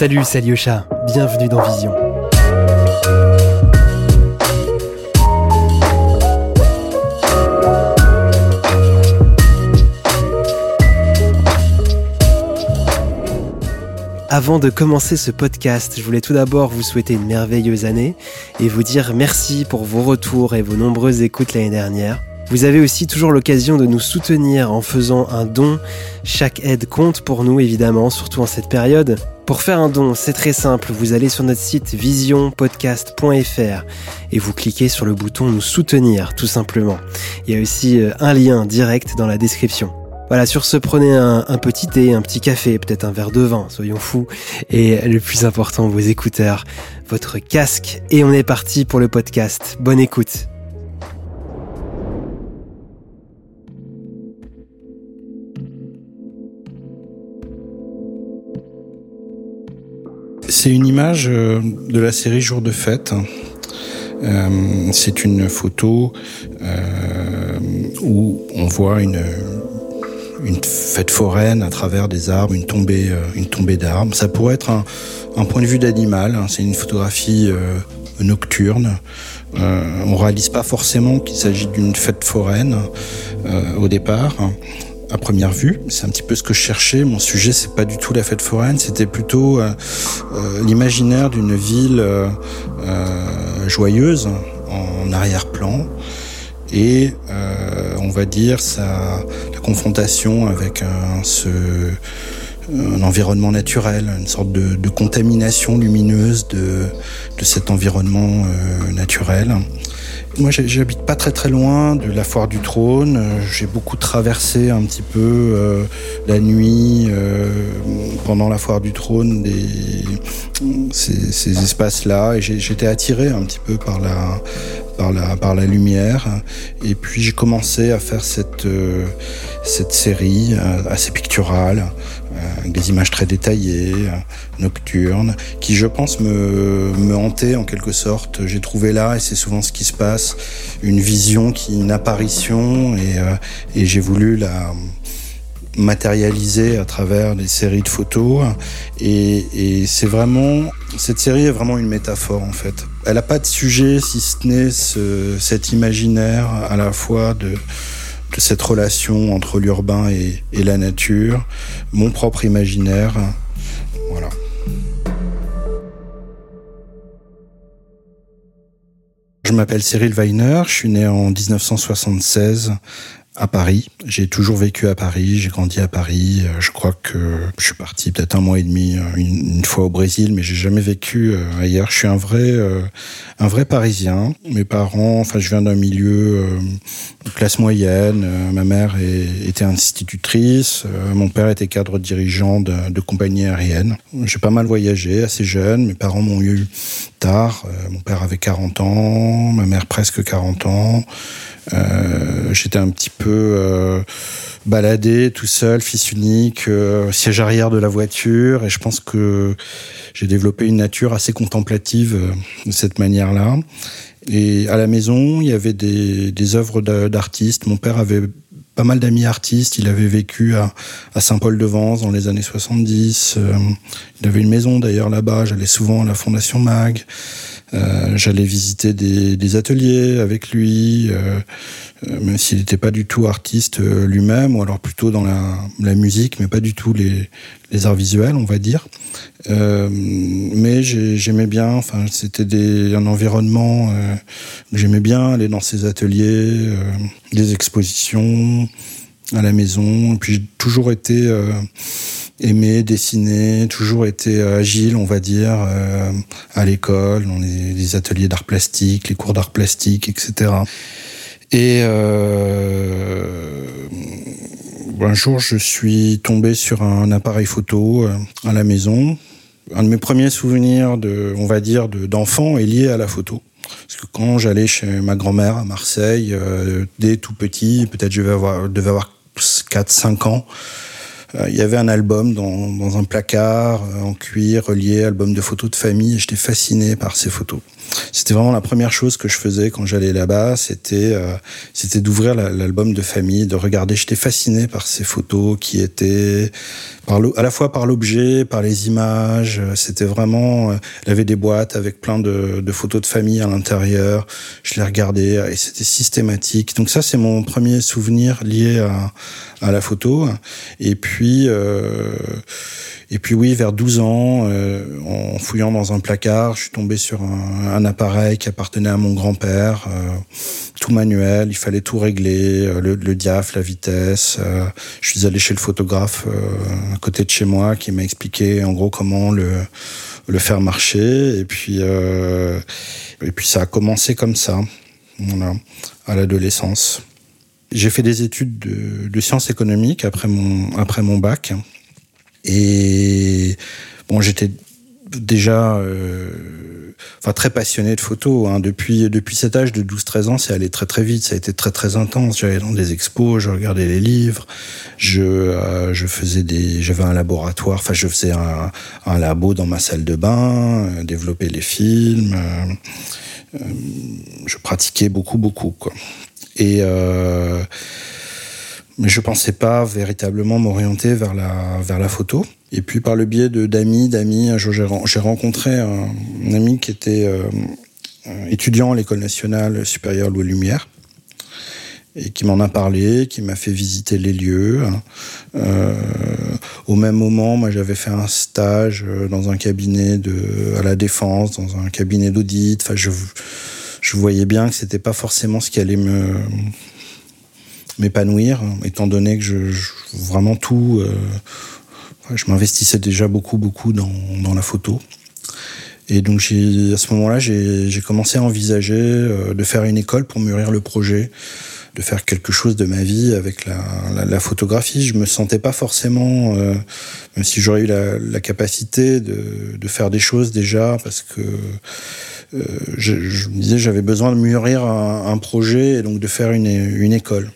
Salut, c'est Alyosha, bienvenue dans Vision. Avant de commencer ce podcast, je voulais tout d'abord vous souhaiter une merveilleuse année et vous dire merci pour vos retours et vos nombreuses écoutes l'année dernière. Vous avez aussi toujours l'occasion de nous soutenir en faisant un don. Chaque aide compte pour nous évidemment, surtout en cette période. Pour faire un don, c'est très simple, vous allez sur notre site visionpodcast.fr et vous cliquez sur le bouton nous soutenir tout simplement. Il y a aussi euh, un lien direct dans la description. Voilà, sur ce, prenez un, petit thé, un petit café, peut-être un verre de vin, soyons fous. Et le plus important, vos écouteurs, votre casque. Et on est parti pour le podcast. Bonne écoute. C'est une image euh, de la série Jour de fête. Euh, c'est une photo euh, où on voit une, fête foraine à travers des arbres, une tombée, d'arbres. Ça pourrait être un, point de vue d'animal. Hein. C'est une photographie nocturne. On réalise pas forcément qu'il s'agit d'une fête foraine au départ. À première vue, c'est un petit peu ce que je cherchais. Mon sujet, c'est pas du tout la fête foraine, c'était plutôt euh, l'imaginaire d'une ville joyeuse en arrière-plan et euh, on va dire sa la confrontation avec un, ce, un environnement naturel, une sorte de, de contamination lumineuse de, de cet environnement euh, naturel. Moi, j'habite pas très très loin de la foire du trône. J'ai beaucoup traversé un petit peu euh, la nuit euh, pendant la foire du trône ces, ces espaces-là et j'étais attiré un petit peu par la par la, par la lumière. Et puis j'ai commencé à faire cette, euh, cette série euh, assez picturale, euh, avec des images très détaillées, nocturnes, qui je pense me, me hantait en quelque sorte. J'ai trouvé là, et c'est souvent ce qui se passe, une vision, qui, une apparition, et, et j'ai voulu la matérialisé à travers des séries de photos. Et, c'est vraiment, cette série est vraiment une métaphore en fait. Elle n'a pas de sujet si ce n'est ce, cet imaginaire à la fois de cette relation entre l'urbain et, la nature, mon propre imaginaire. Voilà. Je m'appelle Cyril Weiner, je suis né en 1976 à Paris. J'ai toujours vécu à Paris, j'ai grandi à Paris. Euh, je crois que je suis parti peut-être un mois et demi euh, une, fois au Brésil, mais j'ai jamais vécu euh, ailleurs. Je suis un vrai, un vrai Parisien. Mes parents, enfin, je viens d'un milieu classe moyenne. ma mère était institutrice, mon père était cadre dirigeant de, de compagnie aérienne. J'ai pas mal voyagé, assez jeune. Mes parents m'ont eu tard. mon père avait 40 ans, ma mère presque 40 ans. Euh, j'étais un petit peu euh, baladé tout seul, fils unique, euh, siège arrière de la voiture, et je pense que j'ai développé une nature assez contemplative de cette manière-là. Et à la maison, il y avait des, œuvres d'artistes. Mon père avait pas mal d'amis artistes. Il avait vécu à Saint-Paul-de-Vence dans les années 70. il avait une maison d'ailleurs là-bas. J'allais souvent à la Fondation Mag. Euh, j'allais visiter des, ateliers avec lui, euh, euh même s'il n'était pas du tout artiste lui-même, ou alors plutôt dans la, musique, mais pas du tout les, arts visuels, on va dire. Mais j'aimais bien, enfin, c'était un environnement que j'aimais bien aller dans ces ateliers, des expositions à la maison. Et puis j'ai toujours été aimé dessiner, toujours été euh, agile, on va dire, euh, à l'école, dans les, ateliers d'art plastique, les cours d'art plastique, etc. Et euh, un jour, je suis tombé sur un appareil photo euh, à la maison. Un de mes premiers souvenirs de, on va dire, d'enfant est lié à la photo. Parce que quand j'allais chez ma grand-mère à Marseille, dès tout petit, peut-être je devais avoir, devais avoir 4-5 ans, il y avait un album dans, un placard en cuir relié, album de photos de famille, et j'étais fasciné par ces photos. C'était vraiment la première chose que je faisais quand j'allais là-bas, c'était euh, c'était d'ouvrir l'album de famille, de regarder. J'étais fasciné par ces photos qui étaient à la fois par l'objet, par les images. C'était vraiment, euh, il avait des boîtes avec plein de, photos de famille à l'intérieur. Je les regardais et c'était systématique. Donc ça, c'est mon premier souvenir lié à, à la photo. Et puis euh, et puis oui, vers 12 ans, euh, en fouillant dans un placard, je suis tombé sur un, appareil qui appartenait à mon grand-père, euh, tout manuel, il fallait tout régler, euh, le, le diaph, la vitesse. je suis allé chez le photographe à côté de chez moi qui m'a expliqué en gros comment le, faire marcher. Et puis, et puis ça a commencé comme ça, à l'adolescence. J'ai fait des études de, sciences économiques après mon, après mon bac. Et bon, j'étais déjà euh, enfin très passionné de photos hein. depuis depuis cet âge de 12 13 ans c'est allé très très vite ça a été très très intense j'allais dans des expos je regardais les livres je euh, je faisais des j'avais un laboratoire enfin je faisais un, un labo dans ma salle de bain euh, développer les films euh, euh, je pratiquais beaucoup beaucoup quoi et mais je pensais pas véritablement m'orienter vers la, vers la photo. Et puis par le biais de d'amis, d'amis, j'ai rencontré un, ami qui était euh, étudiant à l'école nationale supérieure Louis Lumière et qui m'en a parlé, qui m'a fait visiter les lieux. Euh, au même moment, moi, j'avais fait un stage euh, dans un cabinet de à la défense, dans un cabinet d'audit. Enfin, je je voyais bien que c'était pas forcément ce qui allait m'épanouir, étant donné que je, vraiment tout, je m'investissais déjà beaucoup, beaucoup dans, la photo. Et donc à ce moment-là, j'ai commencé à envisager euh, de faire une école pour mûrir le projet, de faire quelque chose de ma vie avec la, photographie. Je me sentais pas forcément, euh, même si j'aurais eu la, capacité de, faire des choses déjà, parce que euh, je, me disais j'avais besoin de mûrir un, projet et donc de faire une école.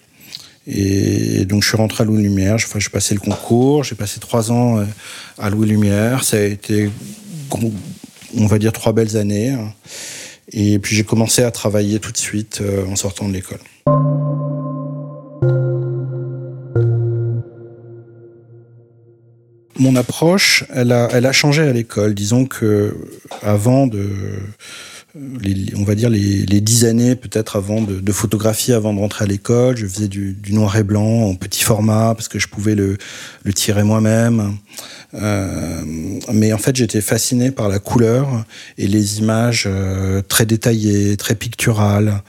Et donc je suis rentré à Louis Lumière, enfin, j'ai passé le concours, j'ai passé trois ans euh, à Louis Lumière, ça a été, on va dire, trois belles années. Et puis j'ai commencé à travailler tout de suite euh, en sortant de l'école. Mon approche, elle a, elle a changé à l'école. Disons que avant de les, on va dire les, les dix années peut-être avant de, de, photographie, avant de rentrer à l'école. Je faisais du, du, noir et blanc en petit format parce que je pouvais le, le tirer moi-même. Euh, mais en fait, j'étais fasciné par la couleur et les images euh, très détaillées, très picturales,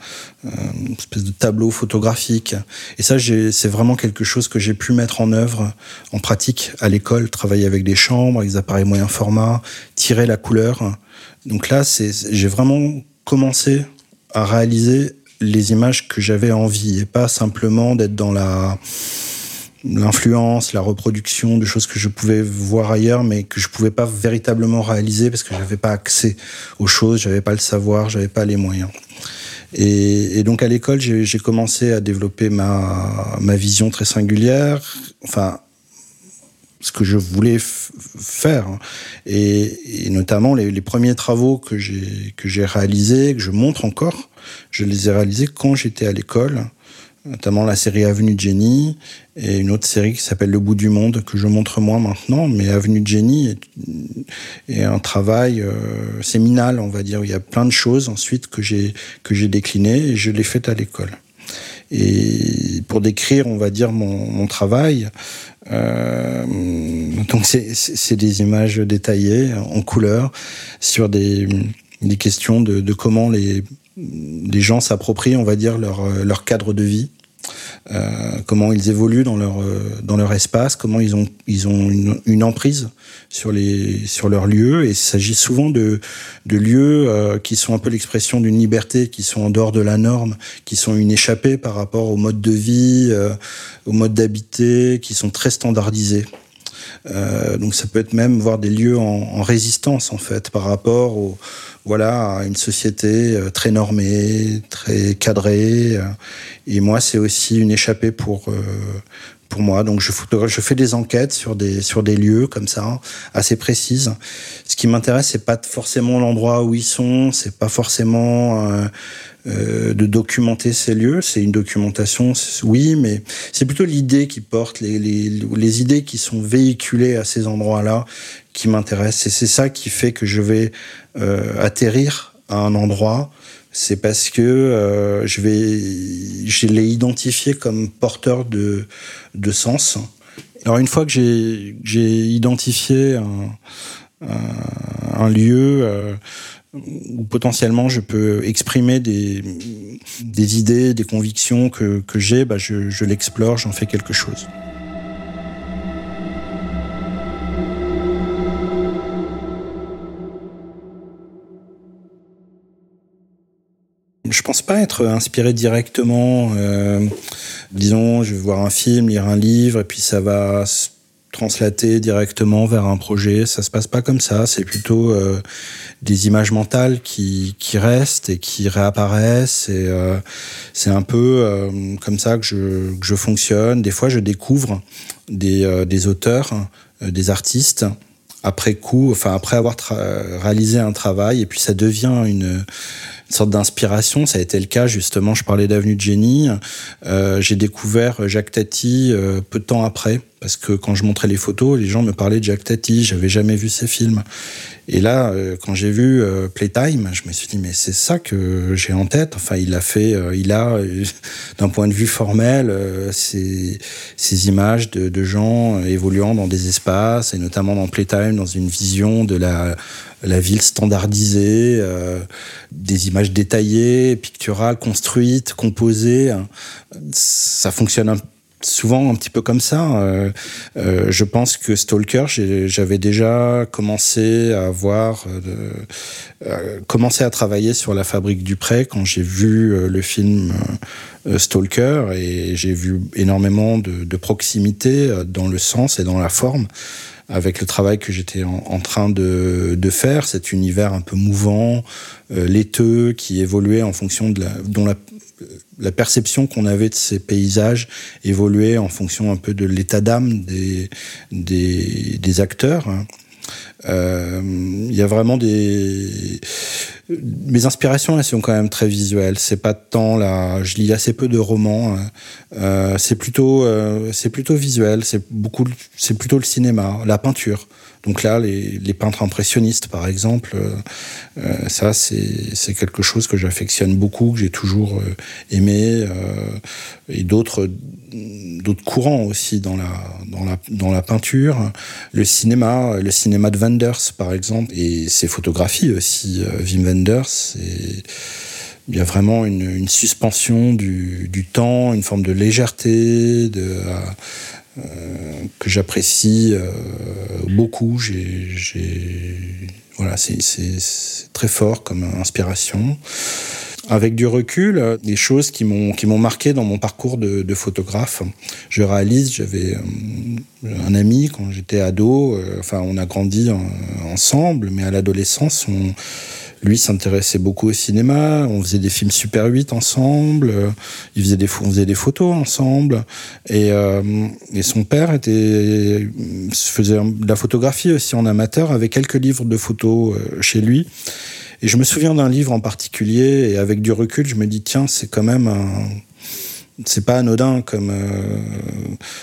euh, une espèce de tableau photographique. Et ça, c'est vraiment quelque chose que j'ai pu mettre en œuvre en pratique à l'école, travailler avec des chambres, avec des appareils moyen format, tirer la couleur donc là, j'ai vraiment commencé à réaliser les images que j'avais envie et pas simplement d'être dans la l'influence, la reproduction de choses que je pouvais voir ailleurs, mais que je pouvais pas véritablement réaliser parce que j'avais pas accès aux choses, j'avais pas le savoir, j'avais pas les moyens. Et, donc à l'école, j'ai commencé à développer ma, ma vision très singulière, enfin ce que je voulais faire. Et, et notamment les, les, premiers travaux que j'ai réalisés, que je montre encore, je les ai réalisés quand j'étais à l'école, notamment la série Avenue Jenny et une autre série qui s'appelle Le bout du monde que je montre moins maintenant, mais Avenue Jenny est, est un travail euh, séminal, on va dire. Il y a plein de choses ensuite que j'ai que j'ai déclinées et je l'ai fait à l'école. Et pour décrire, on va dire, mon, travail, euh, donc c'est des images détaillées en couleur sur des, des questions de, de comment les, les gens s'approprient, on va dire, leur, leur cadre de vie. Euh, comment ils évoluent dans leur dans leur espace, comment ils ont ils ont une, emprise sur les sur leurs lieux et il s'agit souvent de de lieux euh, qui sont un peu l'expression d'une liberté, qui sont en dehors de la norme, qui sont une échappée par rapport au mode de vie, euh, au mode d'habiter, qui sont très standardisés. Euh, donc ça peut être même voir des lieux en, en résistance en fait par rapport au voilà, une société euh, très normée, très cadrée. Euh, et moi, c'est aussi une échappée pour, euh, moi. Donc je, fais des enquêtes sur des lieux comme ça, assez précises. Ce qui m'intéresse, c'est pas forcément l'endroit où ils sont, c'est pas forcément euh, euh, de documenter ces lieux. C'est une documentation, oui, mais c'est plutôt l'idée qui porte, les idées qui sont véhiculées à ces endroits-là qui m'intéressent. Et c'est ça qui fait que je vais euh, atterrir à un endroit c'est parce que euh, je vais, je l'ai identifié comme porteur de, de sens. Alors une fois que j'ai, j'ai identifié un, un, lieu euh, où potentiellement je peux exprimer des, des idées, des convictions que, que j'ai, bah je, je l'explore, j'en fais quelque chose. Je pense pas être inspiré directement. Euh, disons, je vais voir un film, lire un livre, et puis ça va se translater directement vers un projet. Ça se passe pas comme ça. C'est plutôt euh, des images mentales qui, qui restent et qui réapparaissent. Et euh, c'est un peu comme ça que je, que je fonctionne. Des fois, je découvre des, des auteurs, des artistes après coup, enfin après avoir réalisé un travail, et puis ça devient une une sorte d'inspiration. Ça a été le cas justement. Je parlais d'Avenue de Génie. Euh, j'ai découvert Jacques Tati euh, peu de temps après parce que quand je montrais les photos, les gens me parlaient de Jacques Tati. J'avais jamais vu ses films. Et là, euh, quand j'ai vu Playtime, je me suis dit mais c'est ça que j'ai en tête. Enfin, il a fait, il a d'un point de vue formel ces, ces images de, de gens évoluant dans des espaces et notamment dans Playtime dans une vision de la la ville standardisée, euh, des images détaillées, picturales, construites, composées. Ça fonctionne souvent un petit peu comme ça. Euh, euh, je pense que Stalker, j'avais déjà commencé à voir, commencé à travailler sur la fabrique du prêt quand j'ai vu le film Stalker et j'ai vu énormément de proximité dans le sens et dans la forme avec le travail que j'étais en, en, train de, faire, cet univers un peu mouvant, euh, laiteux, qui évoluait en fonction de la, dont la, perception qu'on avait de ces paysages évoluait en fonction un peu de l'état d'âme des, acteurs. Il euh, y a vraiment des mes inspirations elles sont quand même très visuelles c'est pas tant là je lis assez peu de romans hein. euh, c'est plutôt euh, plutôt visuel c'est c'est plutôt le cinéma la peinture donc là, les, peintres impressionnistes, par exemple, euh, euh ça, c'est quelque chose que j'affectionne beaucoup, que j'ai toujours euh, aimé, et d'autres courants aussi dans la, peinture. Le cinéma, le cinéma de Wenders, par exemple, et ses photographies aussi, Wim Wenders. Et, il y a vraiment une, suspension du, temps, une forme de légèreté, de, euh, que j'apprécie euh, beaucoup. Voilà, c'est très fort comme inspiration. Avec du recul, des choses qui m'ont qui m'ont marqué dans mon parcours de, photographe. Je réalise, j'avais euh, un ami quand j'étais ado. enfin, on a grandi en, ensemble, mais à l'adolescence, on lui s'intéressait beaucoup au cinéma. On faisait des films Super 8 ensemble. Il faisait des, on faisait des photos ensemble. Et, euh, et son père était, faisait de la photographie aussi en amateur avec quelques livres de photos euh, chez lui. Et je me souviens d'un livre en particulier et avec du recul, je me dis tiens, c'est quand même un c'est pas anodin comme euh,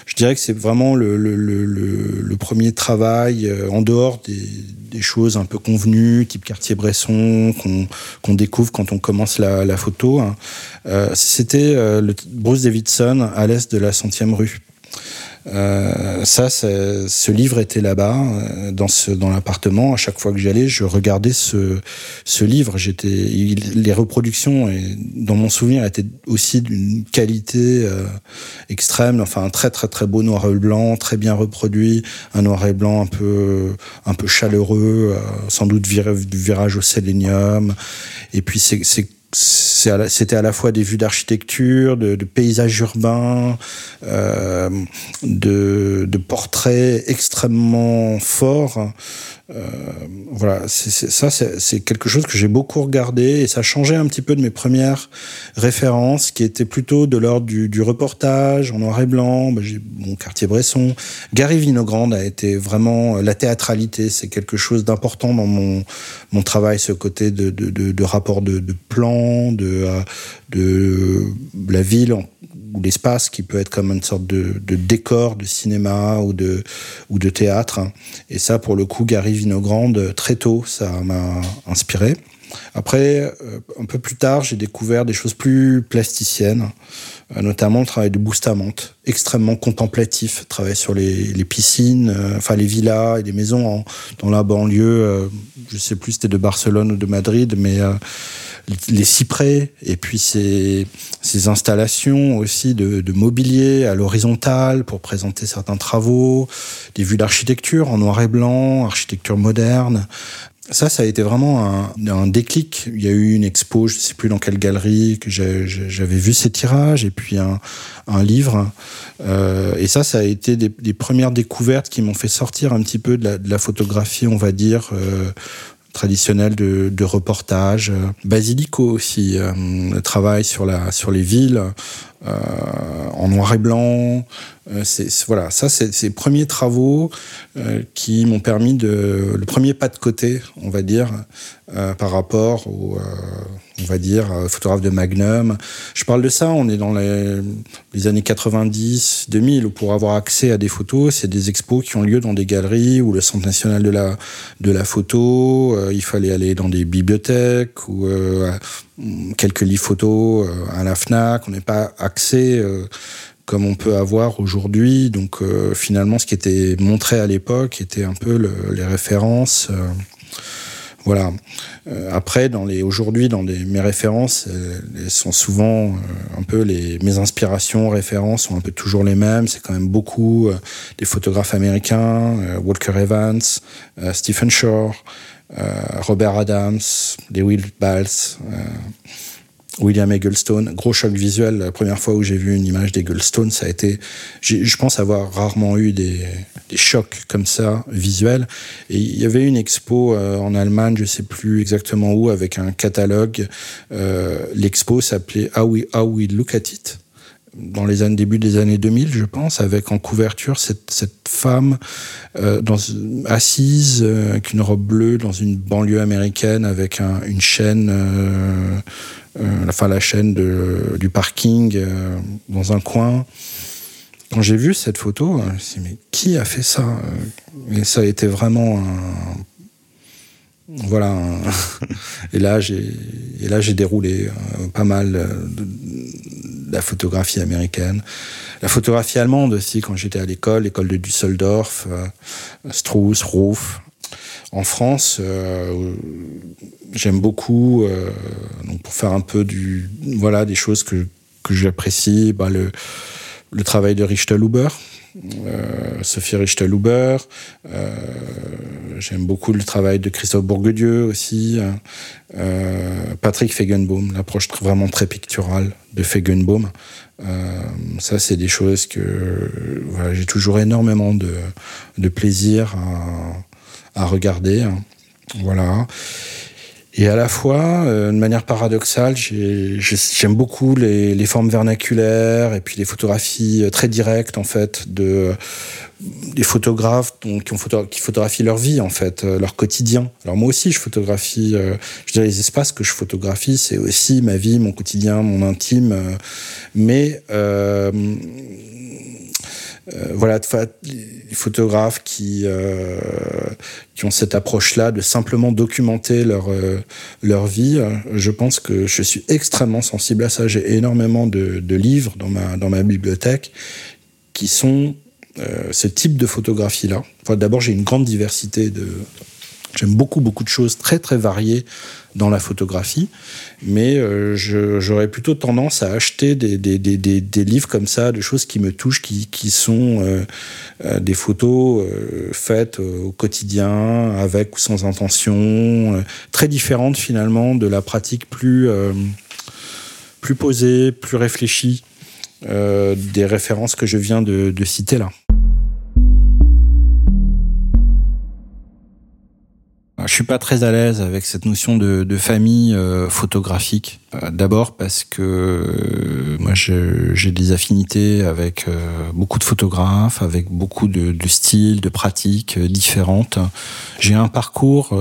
je dirais que c'est vraiment le, le, le, le, premier travail euh, en dehors des, des, choses un peu convenues type quartier Bresson qu'on qu'on découvre quand on commence la, la photo hein. euh, c'était euh, Bruce Davidson à l'est de la centième rue euh, ça, ce livre était là-bas, euh, dans, l'appartement. À chaque fois que j'allais, je regardais ce, livre. J'étais, les reproductions, dans mon souvenir, étaient aussi d'une qualité euh, extrême. Enfin, un très très très beau noir et blanc, très bien reproduit, un noir et blanc un peu un peu chaleureux, sans doute du virage au sélénium. Et puis c'est c'était à, la fois des vues d'architecture, de, de, paysages urbains, euh, de, portraits extrêmement forts. Euh, voilà, ça, c'est quelque chose que j'ai beaucoup regardé et ça changeait un petit peu de mes premières références qui étaient plutôt de l'ordre du, reportage en noir et blanc. J'ai mon quartier Bresson. Gary Vinogrande a été vraiment la théâtralité. C'est quelque chose d'important dans mon, mon travail, ce côté de, de, rapport de plan, de, euh, de la ville ou l'espace qui peut être comme une sorte de, décor de cinéma ou de, ou de théâtre. Et ça, pour le coup, Gary Vinogrande, très tôt, ça m'a inspiré. Après, euh, un peu plus tard, j'ai découvert des choses plus plasticiennes, euh, notamment le travail de Bustamante, extrêmement contemplatif, travail sur les, les piscines, euh, enfin les villas et les maisons dans la banlieue, je sais plus c'était de Barcelone ou de Madrid, mais les cyprès et puis ces, installations aussi de, mobilier à l'horizontale pour présenter certains travaux, des vues d'architecture en noir et blanc, architecture moderne, ça, ça a été vraiment un, déclic. Il y a eu une expo, je ne sais plus dans quelle galerie, que j'avais vu ces tirages, et puis un, livre. Euh, et ça, ça a été des, premières découvertes qui m'ont fait sortir un petit peu de la, de la photographie, on va dire, euh, traditionnelle de, reportage. Basilico aussi, euh, le travail sur, la, sur les villes, euh, en noir et blanc. Euh, voilà, ça c'est ces premiers travaux euh, qui m'ont permis de le premier pas de côté, on va dire, par rapport au on va dire, photographe de Magnum. Je parle de ça, on est dans les, les, années 90, 2000, où pour avoir accès à des photos, c'est des expos qui ont lieu dans des galeries ou le Centre national de la, de la photo. Euh, il fallait aller dans des bibliothèques ou euh, quelques livres photos euh, à la FNAC. On n'est pas accès euh, comme on peut avoir aujourd'hui. Donc euh, finalement, ce qui était montré à l'époque était un peu le, les références. Voilà. Euh, après, les aujourd'hui, dans les, mes références, euh, elles sont souvent euh, un peu les mes inspirations, références sont un peu toujours les mêmes. C'est quand même beaucoup euh, des photographes américains, euh, Walker Evans, euh, Stephen Shore, Robert Adams, Lewis Bals. William Egglestone, gros choc visuel. La première fois où j'ai vu une image d'Egglestone, ça a été, je pense avoir rarement eu des, des, chocs comme ça visuels. Et il y avait une expo euh, en Allemagne, je sais plus exactement où, avec un catalogue. Euh, L'expo s'appelait How We, Look at It dans les années début des années 2000, je pense, avec en couverture cette, cette femme euh, assise avec une robe bleue dans une banlieue américaine avec un, une chaîne enfin la chaîne de, du parking euh, dans un coin. Quand j'ai vu cette photo, je me suis dit, mais qui a fait ça Et ça a été vraiment un, voilà. Et là, j'ai et là j'ai déroulé euh, pas mal de, la photographie américaine, la photographie allemande aussi quand j'étais à l'école, l'école de Düsseldorf, euh, Strauss, Ruf. En France, euh, j'aime beaucoup euh, donc pour faire un peu du voilà des choses que que j'apprécie bah, le travail de Richtelhuber euh, Sophie Richtelhuber euh, j'aime beaucoup le travail de Christophe Bourguedieu aussi euh, Patrick Fegenbaum l'approche vraiment très picturale de Fegenbaum ça c'est des choses que j'ai toujours énormément de, de plaisir à, à regarder hein. voilà et à la fois, euh, de manière paradoxale, j'aime beaucoup les, formes vernaculaires et puis les photographies euh, très directes en fait de des photographes qui, ont photo, photographient leur vie en fait, euh, leur quotidien. Alors moi aussi je photographie, euh, je dirais les espaces que je photographie, c'est aussi ma vie, mon quotidien, mon intime, euh, mais euh, euh, voilà les photographes qui euh, qui ont cette approche là de simplement documenter leur euh, leur vie je pense que je suis extrêmement sensible à ça. J'ai énormément de, de livres dans ma dans ma bibliothèque qui sont euh, ce type de photographie là enfin, d'abord j'ai une grande diversité de J'aime beaucoup, beaucoup de choses très, très variées dans la photographie, mais euh, j'aurais plutôt tendance à acheter des, des, des, des, livres comme ça, de choses qui me touchent, qui, qui sont euh, euh, des photos faites au quotidien, avec ou sans intention, très différentes finalement de la pratique plus, plus posée, plus réfléchie des références que je viens de, de citer là. Je suis pas très à l'aise avec cette notion de, famille euh, photographique. Euh, d'abord parce que euh, moi j'ai des affinités avec beaucoup de photographes, avec beaucoup de, styles, de pratiques différentes. J'ai un parcours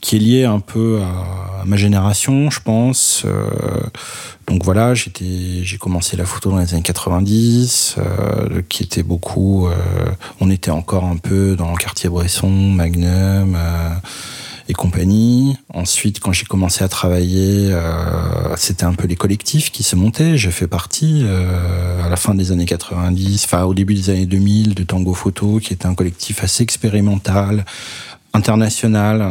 qui est lié un peu à, ma génération, je pense. Donc voilà, j'ai commencé la photo dans les années 90, euh, qui était beaucoup. On était encore un peu dans le quartier Bresson, Magnum euh, et compagnie. Ensuite, quand j'ai commencé à travailler, euh, c'était un peu les collectifs qui se montaient. J'ai fait partie euh, à la fin des années 90, enfin au début des années 2000, de Tango Photo, qui était un collectif assez expérimental international,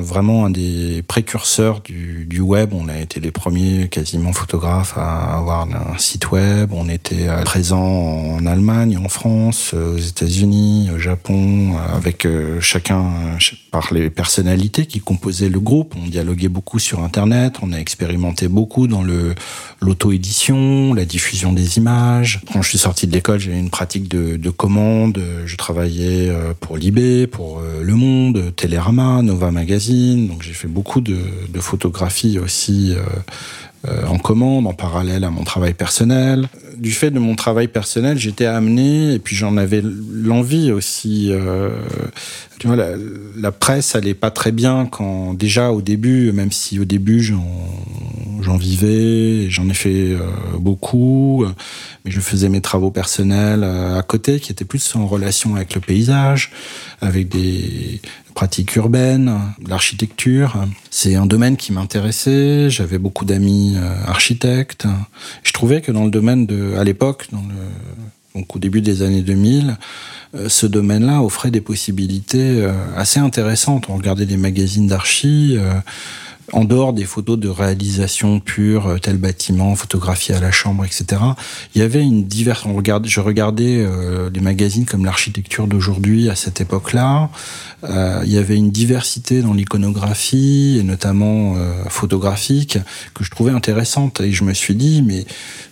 vraiment un des précurseurs du, du, web. On a été les premiers quasiment photographes à avoir un site web. On était euh, présent en Allemagne, en France, euh, aux États-Unis, au Japon, euh, avec chacun par les personnalités qui composaient le groupe. On dialoguait beaucoup sur Internet. On a expérimenté beaucoup dans le l'auto-édition, la diffusion des images. Quand je suis sorti de l'école, j'ai une pratique de, de commande. Je travaillais pour Libé, pour Le Monde Télérama, Nova Magazine. Donc j'ai fait beaucoup de, de photographies aussi euh, euh, en commande, en parallèle à mon travail personnel. Du fait de mon travail personnel, j'étais amené, et puis j'en avais l'envie aussi. Euh, la, presse allait pas très bien quand déjà au début, même si au début j'en vivais, j'en ai fait euh, beaucoup, mais je faisais mes travaux personnels à côté, qui étaient plus en relation avec le paysage, avec des pratiques urbaines, l'architecture. C'est un domaine qui m'intéressait. J'avais beaucoup d'amis euh, architectes. Je trouvais que dans le domaine de, à l'époque, donc au début des années 2000, euh, ce domaine-là offrait des possibilités euh, assez intéressantes. On regardait des magazines d'archi en dehors des photos de réalisation pure, euh, tel bâtiment, photographie à la chambre, etc., il y avait une diverse. Je regardais euh, des magazines comme l'architecture d'aujourd'hui à cette époque-là. Euh, il y avait une diversité dans l'iconographie et notamment euh, photographique que je trouvais intéressante. Et je me suis dit, mais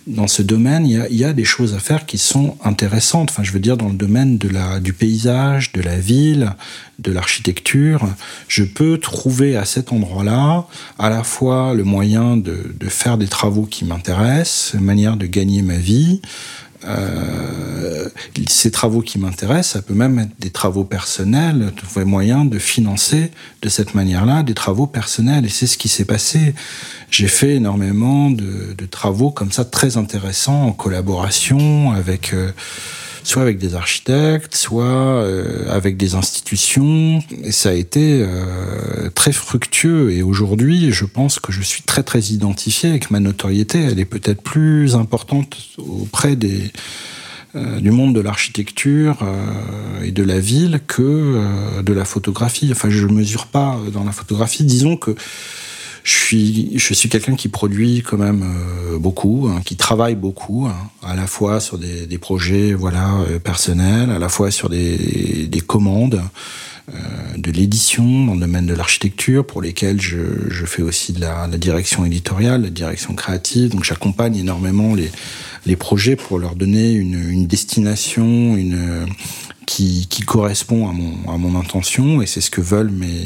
dans ce domaine, il y a, il y a des choses à faire qui sont intéressantes. Enfin, je veux dire, dans le domaine de la, du paysage, de la ville, de l'architecture, je peux trouver à cet endroit-là à la fois le moyen de, de faire des travaux qui m'intéressent, une manière de gagner ma vie. Euh, ces travaux qui m'intéressent, ça peut même être des travaux personnels, trouver moyen de financer de cette manière-là des travaux personnels. Et c'est ce qui s'est passé. J'ai fait énormément de, de, travaux comme ça très intéressants en collaboration avec euh, soit avec des architectes, soit euh, avec des institutions. Et ça a été euh, très fructueux. Et aujourd'hui, je pense que je suis très très identifié avec ma notoriété. Elle est peut-être plus importante auprès des euh, du monde de l'architecture et de la ville que de la photographie. Enfin, je ne mesure pas dans la photographie. Disons que je suis, je suis quelqu'un qui produit quand même euh, beaucoup, hein, qui travaille beaucoup, hein, à la fois sur des, des projets voilà euh, personnels, à la fois sur des, des commandes, euh, de l'édition dans le domaine de l'architecture, pour lesquelles je, je fais aussi de la, la, direction éditoriale, la direction créative. Donc j'accompagne énormément les, les projets pour leur donner une, destination, une qui, correspond à mon, intention et c'est ce que veulent mes,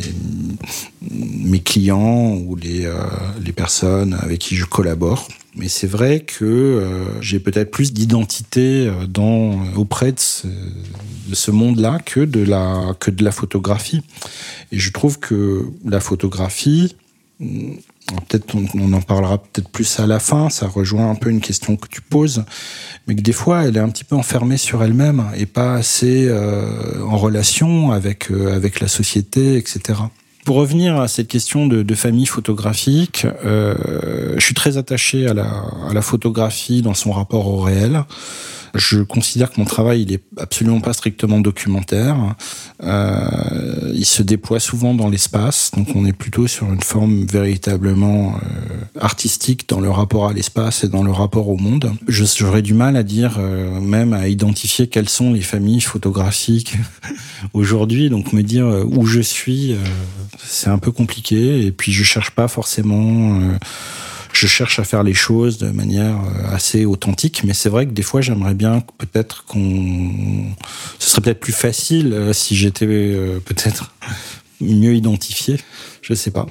mes clients ou les, euh, les personnes avec qui je collabore. Mais c'est vrai que euh, j'ai peut-être plus d'identité euh, auprès de ce, de ce monde-là que que de la photographie. Et je trouve que la photographie peut-être on, en parlera peut-être plus à la fin, ça rejoint un peu une question que tu poses, mais que des fois elle est un petit peu enfermée sur elle-même et pas assez euh, en relation avec, euh, avec la société, etc. Pour revenir à cette question de, famille photographique, euh, je suis très attaché à la photographie dans son rapport au réel. Je considère que mon travail, il est absolument pas strictement documentaire. Euh, il se déploie souvent dans l'espace, donc on est plutôt sur une forme véritablement euh, artistique dans le rapport à l'espace et dans le rapport au monde. J'aurais du mal à dire, euh, même à identifier quelles sont les familles photographiques aujourd'hui. Donc me dire euh, où je suis, c'est un peu compliqué. Et puis je cherche pas forcément je cherche à faire les choses de manière euh, assez authentique, mais c'est vrai que des fois j'aimerais bien peut-être qu'on, ce serait peut-être plus facile euh, si j'étais euh, peut-être mieux identifié. Je sais pas.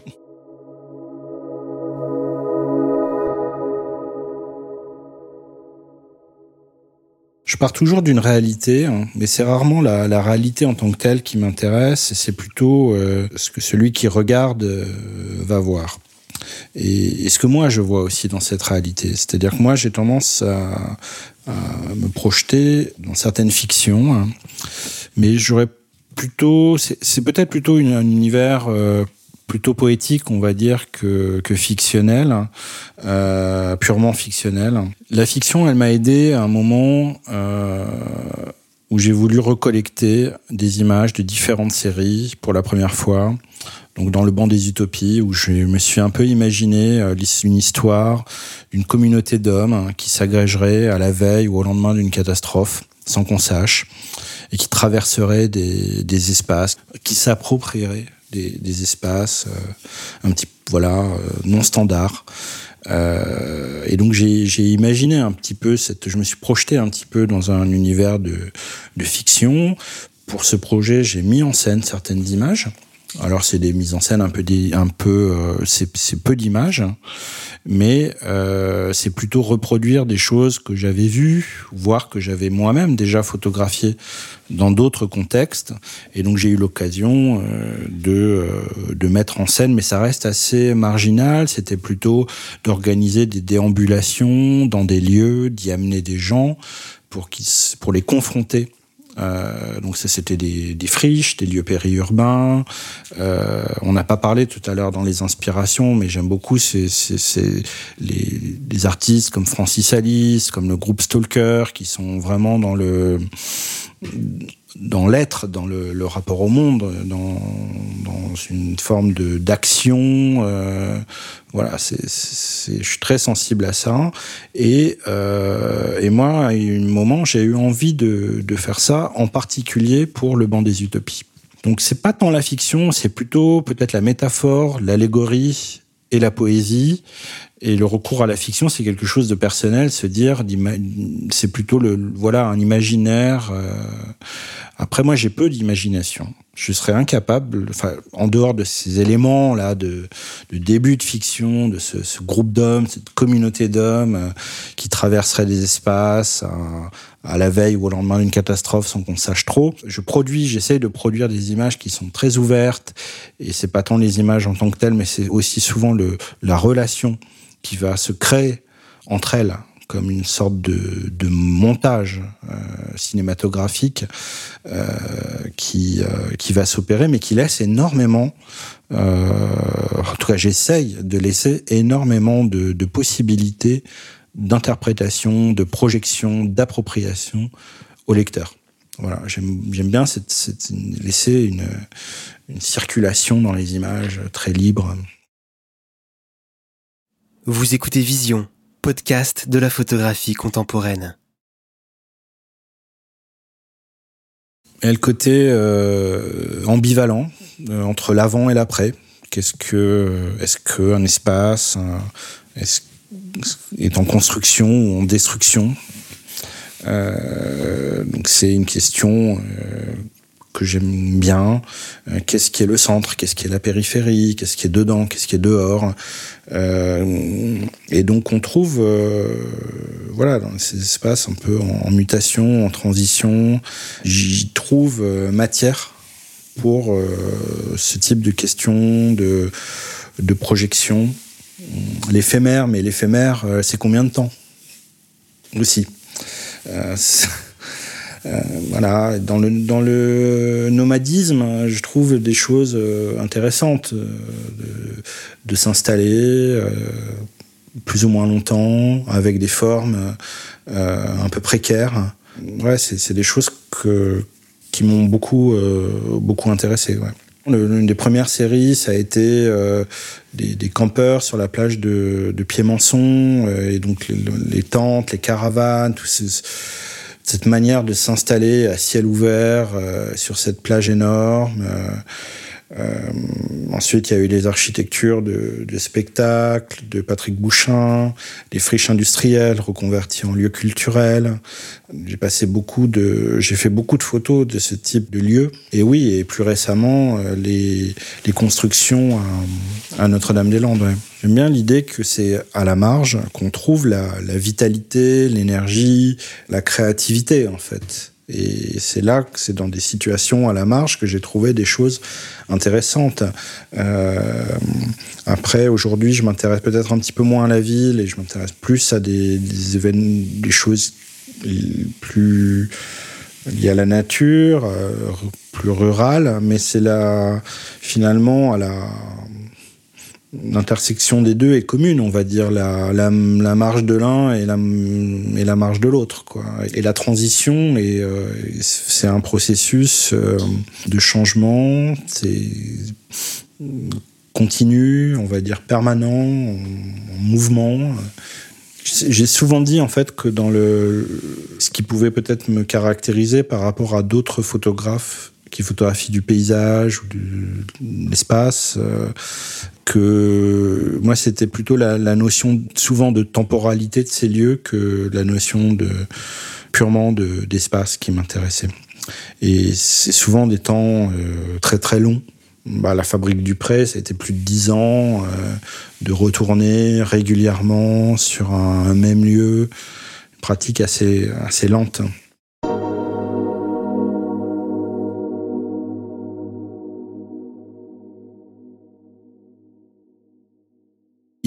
Je pars toujours d'une réalité, hein, mais c'est rarement la, réalité en tant que telle qui m'intéresse, c'est plutôt ce que celui qui regarde va voir. Et, ce que moi je vois aussi dans cette réalité, c'est-à-dire que moi j'ai tendance à, me projeter dans certaines fictions, hein. mais j'aurais plutôt, c'est peut-être plutôt un univers euh, plutôt poétique, on va dire, que, fictionnel, euh, purement fictionnel. La fiction, elle m'a aidé à un moment euh, où j'ai voulu recollecter des images de différentes séries pour la première fois donc dans le banc des utopies, où je me suis un peu imaginé euh, une histoire d'une communauté d'hommes hein, qui s'agrégerait à la veille ou au lendemain d'une catastrophe, sans qu'on sache, et qui traverserait des, espaces, qui s'approprierait des, espaces euh, un petit voilà euh, non standards. Euh, et donc j'ai imaginé un petit peu cette, je me suis projeté un petit peu dans un univers de fiction. Pour ce projet, j'ai mis en scène certaines images alors c'est des mises en scène un peu, un peu, euh, c'est peu d'images, mais euh, c'est plutôt reproduire des choses que j'avais vues, voire que j'avais moi-même déjà photographiées dans d'autres contextes. Et donc j'ai eu l'occasion euh, de, de mettre en scène, mais ça reste assez marginal. C'était plutôt d'organiser des déambulations dans des lieux, d'y amener des gens pour, pour les confronter euh, donc ça, c'était des, des, friches, des lieux périurbains. Euh, on n'a pas parlé tout à l'heure dans les inspirations, mais j'aime beaucoup c'est, les, les, artistes comme Francis Alice, comme le groupe Stalker, qui sont vraiment dans le dans l'être, dans le, rapport au monde, dans, dans une forme de d'action. Euh, voilà, je suis très sensible à ça. Et, euh, et moi, à un moment, j'ai eu envie de, de faire ça, en particulier pour le banc des utopies. Donc c'est pas tant la fiction, c'est plutôt peut-être la métaphore, l'allégorie et la poésie. Et le recours à la fiction, c'est quelque chose de personnel, se dire, c'est plutôt le, voilà, un imaginaire. Euh. Après, moi, j'ai peu d'imagination. Je serais incapable, en dehors de ces éléments là, de, début de fiction, de ce, groupe d'hommes, cette communauté d'hommes euh, qui traverserait des espaces à, la veille ou au lendemain d'une catastrophe sans qu'on sache trop. Je produis, j'essaie de produire des images qui sont très ouvertes, et c'est pas tant les images en tant que telles, mais c'est aussi souvent la relation qui va se créer entre elles comme une sorte de, montage euh, cinématographique euh, qui, euh, qui va s'opérer, mais qui laisse énormément, en tout cas j'essaye de laisser énormément de, possibilités d'interprétation, de projection, d'appropriation au lecteur. Voilà, j'aime bien laisser une circulation dans les images très libre. Vous écoutez Vision, podcast de la photographie contemporaine. Et le côté euh, ambivalent euh, entre l'avant et l'après. Qu'est-ce que, est-ce qu'un espace est, en construction ou en destruction? Euh, Donc c'est une question que j'aime bien. Euh, qu'est-ce qui est le centre? Qu'est-ce qui est la périphérie? Qu'est-ce qui est dedans? Qu'est-ce qui est dehors? Euh, Et donc on trouve, euh, voilà, dans ces espaces un peu en, mutation, en transition, j'y trouve matière pour ce type de questions, de, de projection. L'éphémère, mais l'éphémère, c'est combien de temps? Aussi. Euh, voilà, dans le, dans le nomadisme, je trouve des choses euh, intéressantes euh, de, s'installer plus ou moins longtemps, avec des formes un peu précaires. Ouais, c'est des choses que, qui m'ont beaucoup, beaucoup intéressé. Ouais. L'une des premières séries, ça a été des, campeurs sur la plage de, de Piémançon, euh, et donc les, tentes, les caravanes, tout cette manière de s'installer à ciel ouvert euh, sur cette plage énorme. Euh, ensuite, il y a eu les architectures de, de spectacles de Patrick Bouchin, les friches industrielles reconverties en lieux culturels. J'ai passé beaucoup de, j'ai fait beaucoup de photos de ce type de lieux. Et oui, et plus récemment, euh, les, les constructions à, Notre-Dame-des-Landes. J'aime bien l'idée que c'est à la marge qu'on trouve la, la vitalité, l'énergie, la créativité, en fait. Et c'est là c'est dans des situations à la marge que j'ai trouvé des choses intéressantes. Euh, après, aujourd'hui, je m'intéresse peut-être un petit peu moins à la ville et je m'intéresse plus à des, des événements, des choses plus liées à la nature, euh, plus rurales, mais c'est là, finalement, à la l'intersection des deux est commune, on va dire, la, la, marge de l'un et la, et la marge de l'autre. Et la transition, euh, c'est un processus euh, de changement, c'est continu, on va dire permanent, en, en mouvement. J'ai souvent dit en fait que dans le ce qui pouvait peut-être me caractériser par rapport à d'autres photographes qui photographient du paysage ou de l'espace, euh, que moi c'était plutôt la, la, notion souvent de temporalité de ces lieux que la notion de purement d'espace qui m'intéressait. Et c'est souvent des temps euh, très très longs. Bah, la fabrique du prêt, ça a été plus de dix ans euh, de retourner régulièrement sur un, même lieu, pratique assez, assez lente.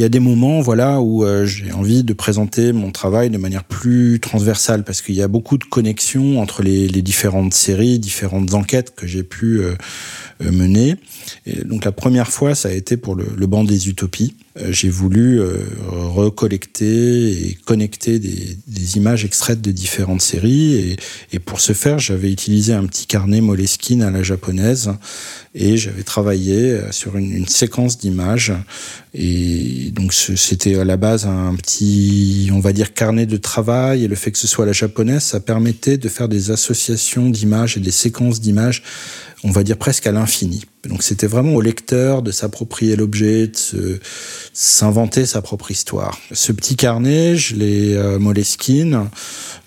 Il y a des moments voilà où euh, j'ai envie de présenter mon travail de manière plus transversale parce qu'il y a beaucoup de connexions entre les, différentes séries, différentes enquêtes que j'ai pu euh, euh mener. Et donc la première fois, ça a été pour le banc des utopies. Euh, j'ai voulu euh, recollecter et connecter des, des, images extraites de différentes séries et, et pour ce faire, j'avais utilisé un petit carnet Moleskine à la japonaise et j'avais travaillé sur une, une séquence d'images et donc c'était à la base un petit, on va dire, carnet de travail. Et le fait que ce soit à la japonaise, ça permettait de faire des associations d'images et des séquences d'images, on va dire presque à l'infini. Donc c'était vraiment au lecteur de s'approprier l'objet, de s'inventer sa propre histoire. Ce petit carnet, je l'ai euh, Moleskine,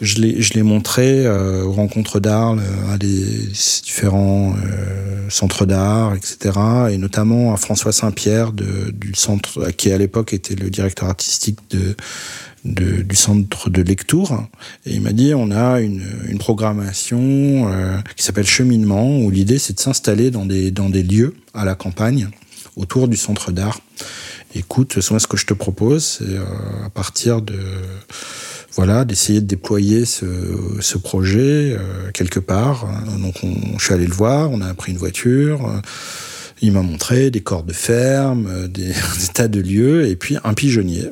je l'ai je l'ai montré euh, aux rencontres d'art, à des différents euh, centres d'art, etc. Et notamment à François Saint-Pierre du centre qui à l'époque était le directeur artistique de de, du centre de lecture et il m'a dit on a une, une programmation euh, qui s'appelle cheminement où l'idée c'est de s'installer dans des, dans des lieux à la campagne autour du centre d'art. Écoute, ce que je te propose c'est euh, à partir de voilà d'essayer de déployer ce, ce projet euh, quelque part. Donc on, je suis allé le voir, on a pris une voiture. Euh, il m'a montré des corps de ferme, des, des tas de lieux, et puis un pigeonnier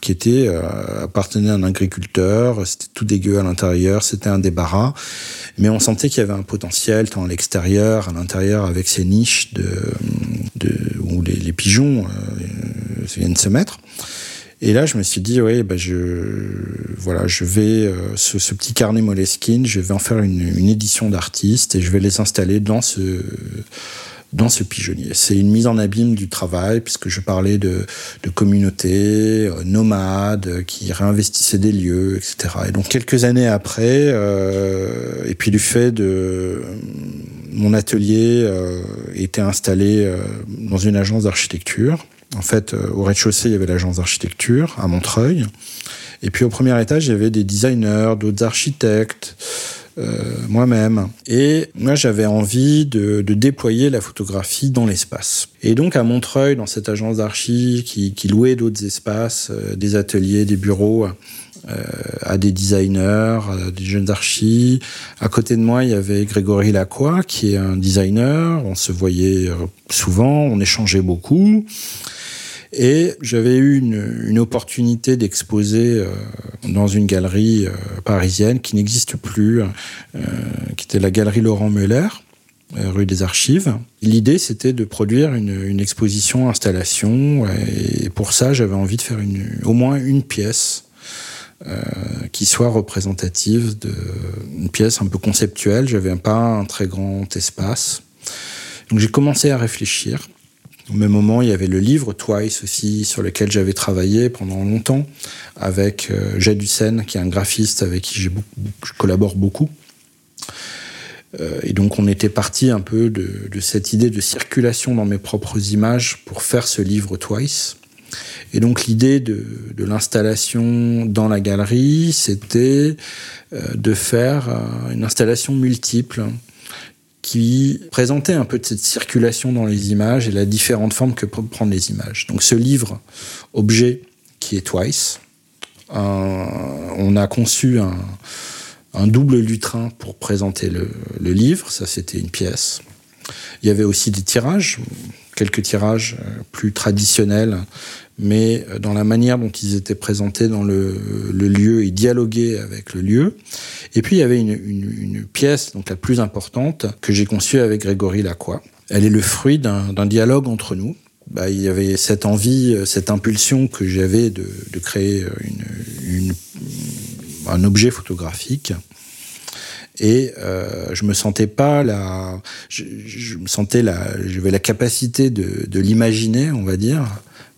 qui était euh, appartenait à un agriculteur, c'était tout dégueu à l'intérieur, c'était un débarras, mais on sentait qu'il y avait un potentiel tant à l'extérieur, à l'intérieur, avec ces niches de, de où les, pigeons euh, viennent se mettre. Et là, je me suis dit, oui, bah, je, voilà, je vais, euh, ce, ce, petit carnet Moleskine, je vais en faire une, une édition d'artiste et je vais les installer dans ce, dans ce pigeonnier. C'est une mise en abîme du travail, puisque je parlais de, de communautés euh, nomades euh, qui réinvestissaient des lieux, etc. Et donc quelques années après, euh, et puis du fait de mon atelier euh, était installé euh, dans une agence d'architecture. En fait, au rez-de-chaussée, il y avait l'agence d'architecture à Montreuil. Et puis au premier étage, il y avait des designers, d'autres architectes, moi-même. Et moi, j'avais envie de, déployer la photographie dans l'espace. Et donc, à Montreuil, dans cette agence d'archi qui, louait d'autres espaces, euh, des ateliers, des bureaux, euh, à des designers, à des jeunes archis. À côté de moi, il y avait Grégory Lacroix, qui est un designer. On se voyait euh, souvent, on échangeait beaucoup. Et j'avais eu une, opportunité d'exposer euh, dans une galerie euh, parisienne qui n'existe plus, euh, qui était la galerie Laurent Muller rue des Archives. L'idée, c'était de produire une, une, exposition installation, et pour ça, j'avais envie de faire au moins une pièce qui soit représentative d'une pièce un peu conceptuelle. J'avais pas un très grand espace, donc j'ai commencé à réfléchir. Au même moment, il y avait le livre Twice aussi, sur lequel j'avais travaillé pendant longtemps, avec euh, Hussein, qui est un graphiste avec qui je collabore beaucoup. Euh, et donc on était parti un peu de, cette idée de circulation dans mes propres images pour faire ce livre Twice. Et donc l'idée de, de l'installation dans la galerie, c'était euh, de faire euh, une installation multiple qui présentait un peu de cette circulation dans les images et la différente forme que peuvent prendre les images. Donc ce livre, objet, qui est Twice, euh, on a conçu un, double lutrin pour présenter le, le livre, ça c'était une pièce. Il y avait aussi des tirages, quelques tirages plus traditionnels, mais dans la manière dont ils étaient présentés dans le, lieu et dialoguaient avec le lieu. Et puis il y avait une, pièce, donc la plus importante, que j'ai conçue avec Grégory Lacroix. Elle est le fruit d'un dialogue entre nous. Bah, il y avait cette envie, cette impulsion que j'avais de, créer une, un objet photographique. Et euh, je me sentais pas la, je, me sentais la, j'avais la capacité de l'imaginer, on va dire,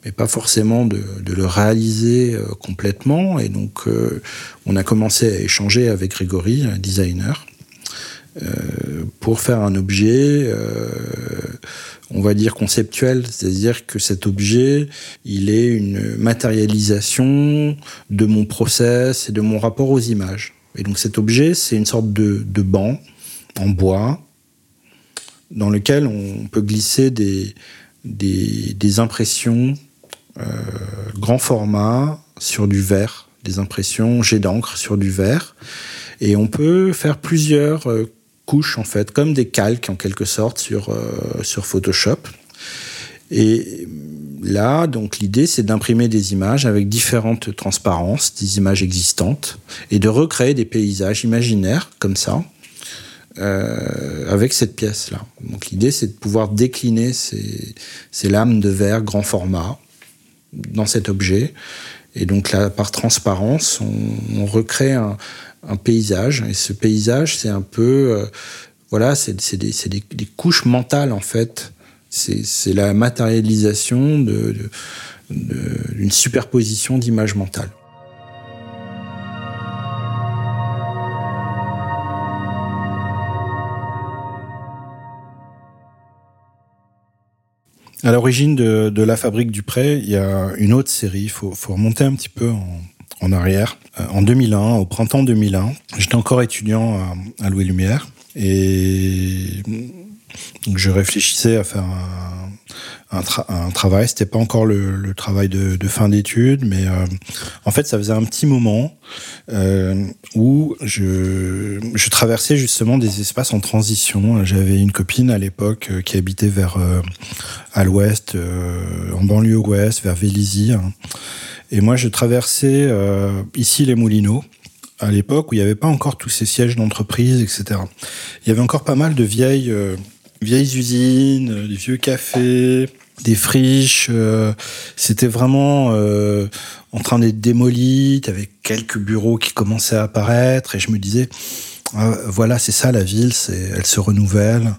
mais pas forcément de, le réaliser euh, complètement. Et donc, euh, on a commencé à échanger avec Grégory, un designer, euh, pour faire un objet, on va dire conceptuel, c'est-à-dire que cet objet, il est une matérialisation de mon process et de mon rapport aux images. Et donc, cet objet, c'est une sorte de, banc en bois dans lequel on peut glisser des, impressions grand format sur du verre, des impressions jet d'encre sur du verre. Et on peut faire plusieurs euh, couches, en fait, comme des calques, en quelque sorte, sur, euh, sur Photoshop. Et là, donc l'idée, c'est d'imprimer des images avec différentes transparences, des images existantes, et de recréer des paysages imaginaires comme ça, euh, avec cette pièce-là. Donc l'idée, c'est de pouvoir décliner ces, ces lames de verre grand format dans cet objet. Et donc là, par transparence, on, on recrée un, un, paysage. Et ce paysage, c'est un peu, euh, voilà, c'est des, des, couches mentales en fait. C'est la matérialisation d'une de, de, superposition d'images mentales. À l'origine de, La Fabrique du Pré, il y a une autre série, il faut, remonter un petit peu en, en arrière. Euh, en 2001, au printemps 2001, j'étais encore étudiant à, Louis Lumière et je réfléchissais à faire un, un, tra un travail. C'était pas encore le, travail de, fin d'études, mais euh, en fait, ça faisait un petit moment euh, où je, traversais justement des espaces en transition. J'avais une copine à l'époque euh, qui habitait vers à l'ouest, en banlieue ouest, vers Vélizy. Hein. Et moi, je traversais ici les Moulineaux à l'époque où il n'y avait pas encore tous ces sièges d'entreprise, etc. Il y avait encore pas mal de vieilles, vieilles usines, des vieux cafés, des friches. Euh, C'était vraiment euh, en train d'être démoli. avec quelques bureaux qui commençaient à apparaître. Et je me disais, euh, voilà, c'est ça la ville. Elle se renouvelle,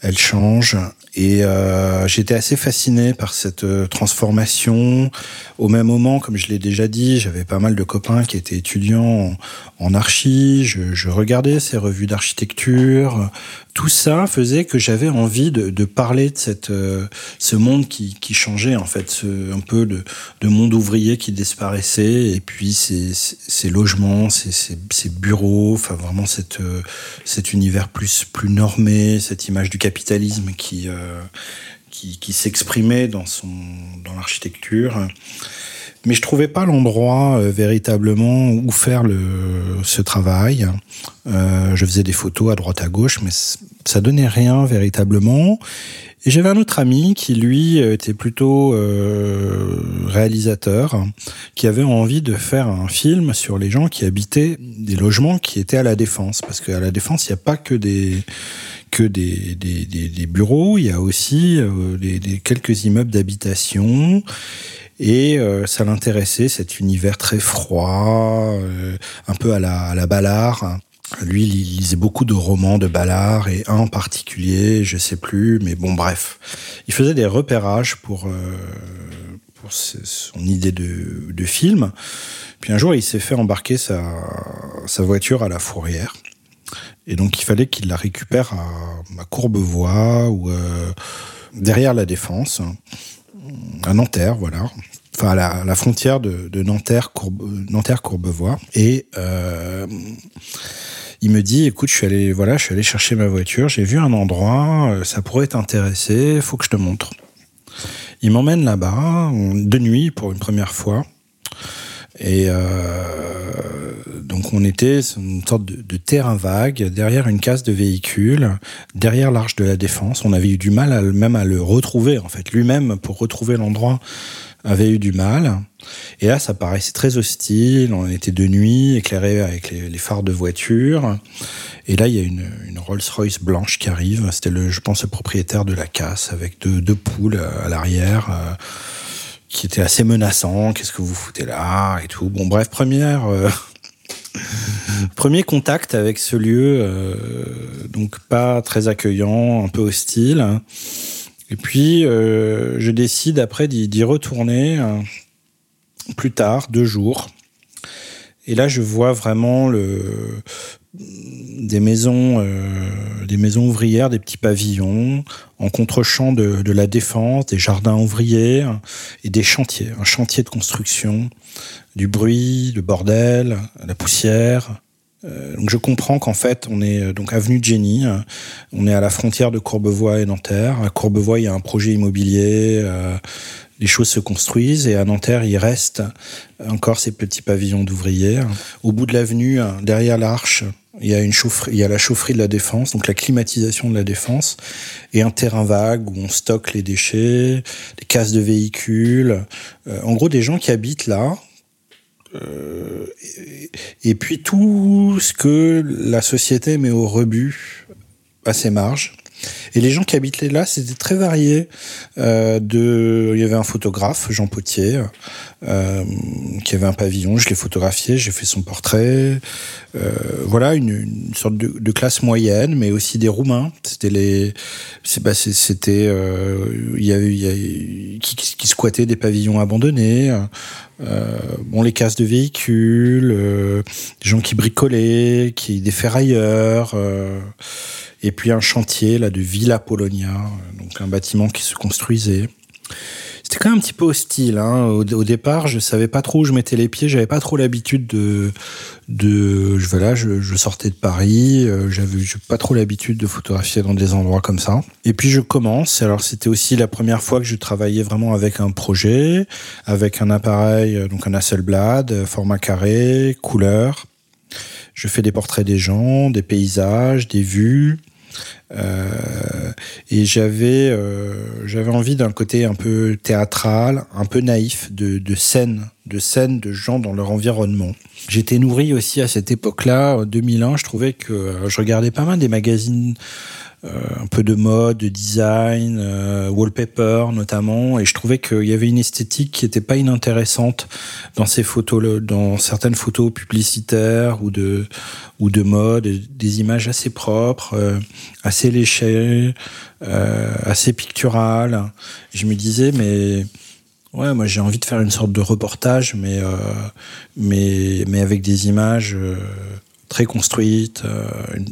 elle change. Et euh, j'étais assez fasciné par cette euh, transformation. Au même moment, comme je l'ai déjà dit, j'avais pas mal de copains qui étaient étudiants en, en archi. Je, je, regardais ces revues d'architecture. Tout ça faisait que j'avais envie de, de, parler de cette, euh, ce monde qui, qui, changeait, en fait, ce, un peu de, de, monde ouvrier qui disparaissait. Et puis ces, ces logements, ces, ces, ces, bureaux, enfin vraiment cette, euh, cet univers plus, plus normé, cette image du capitalisme qui... Euh, qui, qui s'exprimait dans dans l'architecture. Mais je trouvais pas l'endroit euh, véritablement où faire le, ce travail. Euh, je faisais des photos à droite à gauche, mais ça donnait rien véritablement. Et j'avais un autre ami qui, lui, était plutôt euh, réalisateur, qui avait envie de faire un film sur les gens qui habitaient des logements qui étaient à la Défense. Parce qu'à la Défense, il n'y a pas que des que des, des, des, bureaux, il y a aussi euh, des, quelques immeubles d'habitation. Et euh, ça l'intéressait, cet univers très froid, euh, un peu à la, à la Ballard. Lui, il lisait beaucoup de romans de Ballard et un en particulier, je sais plus, mais bon, bref. Il faisait des repérages pour, euh, pour son idée de, de film. Puis un jour, il s'est fait embarquer sa, sa voiture à la fourrière. Et donc, il fallait qu'il la récupère à, Courbevoie ou euh, derrière la Défense, à Nanterre, voilà. Enfin à la, frontière de, de Nanterre, Courbe, Nanterre Courbevoie. Et euh, il me dit écoute je suis allé voilà je suis allé chercher ma voiture j'ai vu un endroit euh, ça pourrait t'intéresser faut que je te montre. Il m'emmène là-bas de nuit pour une première fois et euh, donc on était une sorte de, de, terrain vague derrière une case de véhicule, derrière l'arche de la défense. On avait eu du mal à, même à le retrouver en fait. Lui-même pour retrouver l'endroit avait eu du mal. Et là, ça paraissait très hostile. On était de nuit, éclairé avec les, phares de voiture. Et là, il y a une, Rolls-Royce blanche qui arrive. C'était, je pense, le propriétaire de la casse avec deux, poules à l'arrière. Euh, qui était assez menaçant. Qu'est-ce que vous foutez là et tout. Bon, bref, première. Euh, premier contact avec ce lieu, euh, donc pas très accueillant, un peu hostile. Et puis, euh, je décide après d'y retourner euh, plus tard, deux jours. Et là, je vois vraiment le, des maisons, euh, des maisons ouvrières, des petits pavillons en contre-champ de, de, la défense, des jardins ouvriers et des chantiers, un chantier de construction, du bruit, le bordel, la poussière, euh, donc je comprends qu'en fait, on est euh, donc avenue de Génie, on est à la frontière de Courbevoie et Nanterre. À Courbevoie, il y a un projet immobilier, les choses se construisent, et à Nanterre, il reste encore ces petits pavillons d'ouvriers. Au bout de l'avenue, derrière l'arche, il y a une chaufferie, il y a la chaufferie de la défense, donc la climatisation de la défense, et un terrain vague où on stocke les déchets, des cases de véhicules. en gros, des gens qui habitent là, euh, et, puis tout ce que la société met au rebut à ses marges. Et les gens qui habitaient là, c'était très varié. Euh, il y avait un photographe, Jean Potier, euh, qui avait un pavillon. Je l'ai photographié, j'ai fait son portrait. Euh, voilà, une, sorte de, classe moyenne, mais aussi des Roumains. C'était les, bah, c'était, il y avait, y a, qui, qui squattaient des pavillons abandonnés. Euh, bon, les cases de véhicules, euh, des gens qui bricolaient, qui des ferrailleurs. Euh, et puis un chantier là de Villa Polonia, donc un bâtiment qui se construisait. C'était quand même un petit peu hostile. Hein. Au, départ, je savais pas trop où je mettais les pieds. J'avais pas trop l'habitude de, de, je, voilà, je, je sortais de Paris. Euh, j'avais pas trop l'habitude de photographier dans des endroits comme ça. Et puis je commence. Alors c'était aussi la première fois que je travaillais vraiment avec un projet, avec un appareil, euh, donc un Hasselblad, euh, format carré, couleur. Je fais des portraits des gens, des paysages, des vues. Euh, et j'avais euh, j'avais envie d'un côté un peu théâtral, un peu naïf de, de scènes, de scènes de gens dans leur environnement. J'étais nourri aussi à cette époque-là, en 2001, je trouvais que euh, je regardais pas mal des magazines un peu de mode, de design, euh, wallpaper notamment, et je trouvais qu'il y avait une esthétique qui était pas inintéressante dans ces photos, dans certaines photos publicitaires ou de ou de mode, des images assez propres, euh, assez léchées, assez picturales. Je me disais mais Ouais, moi j'ai envie de faire une sorte de reportage, mais euh, mais mais avec des images euh, très construite, euh,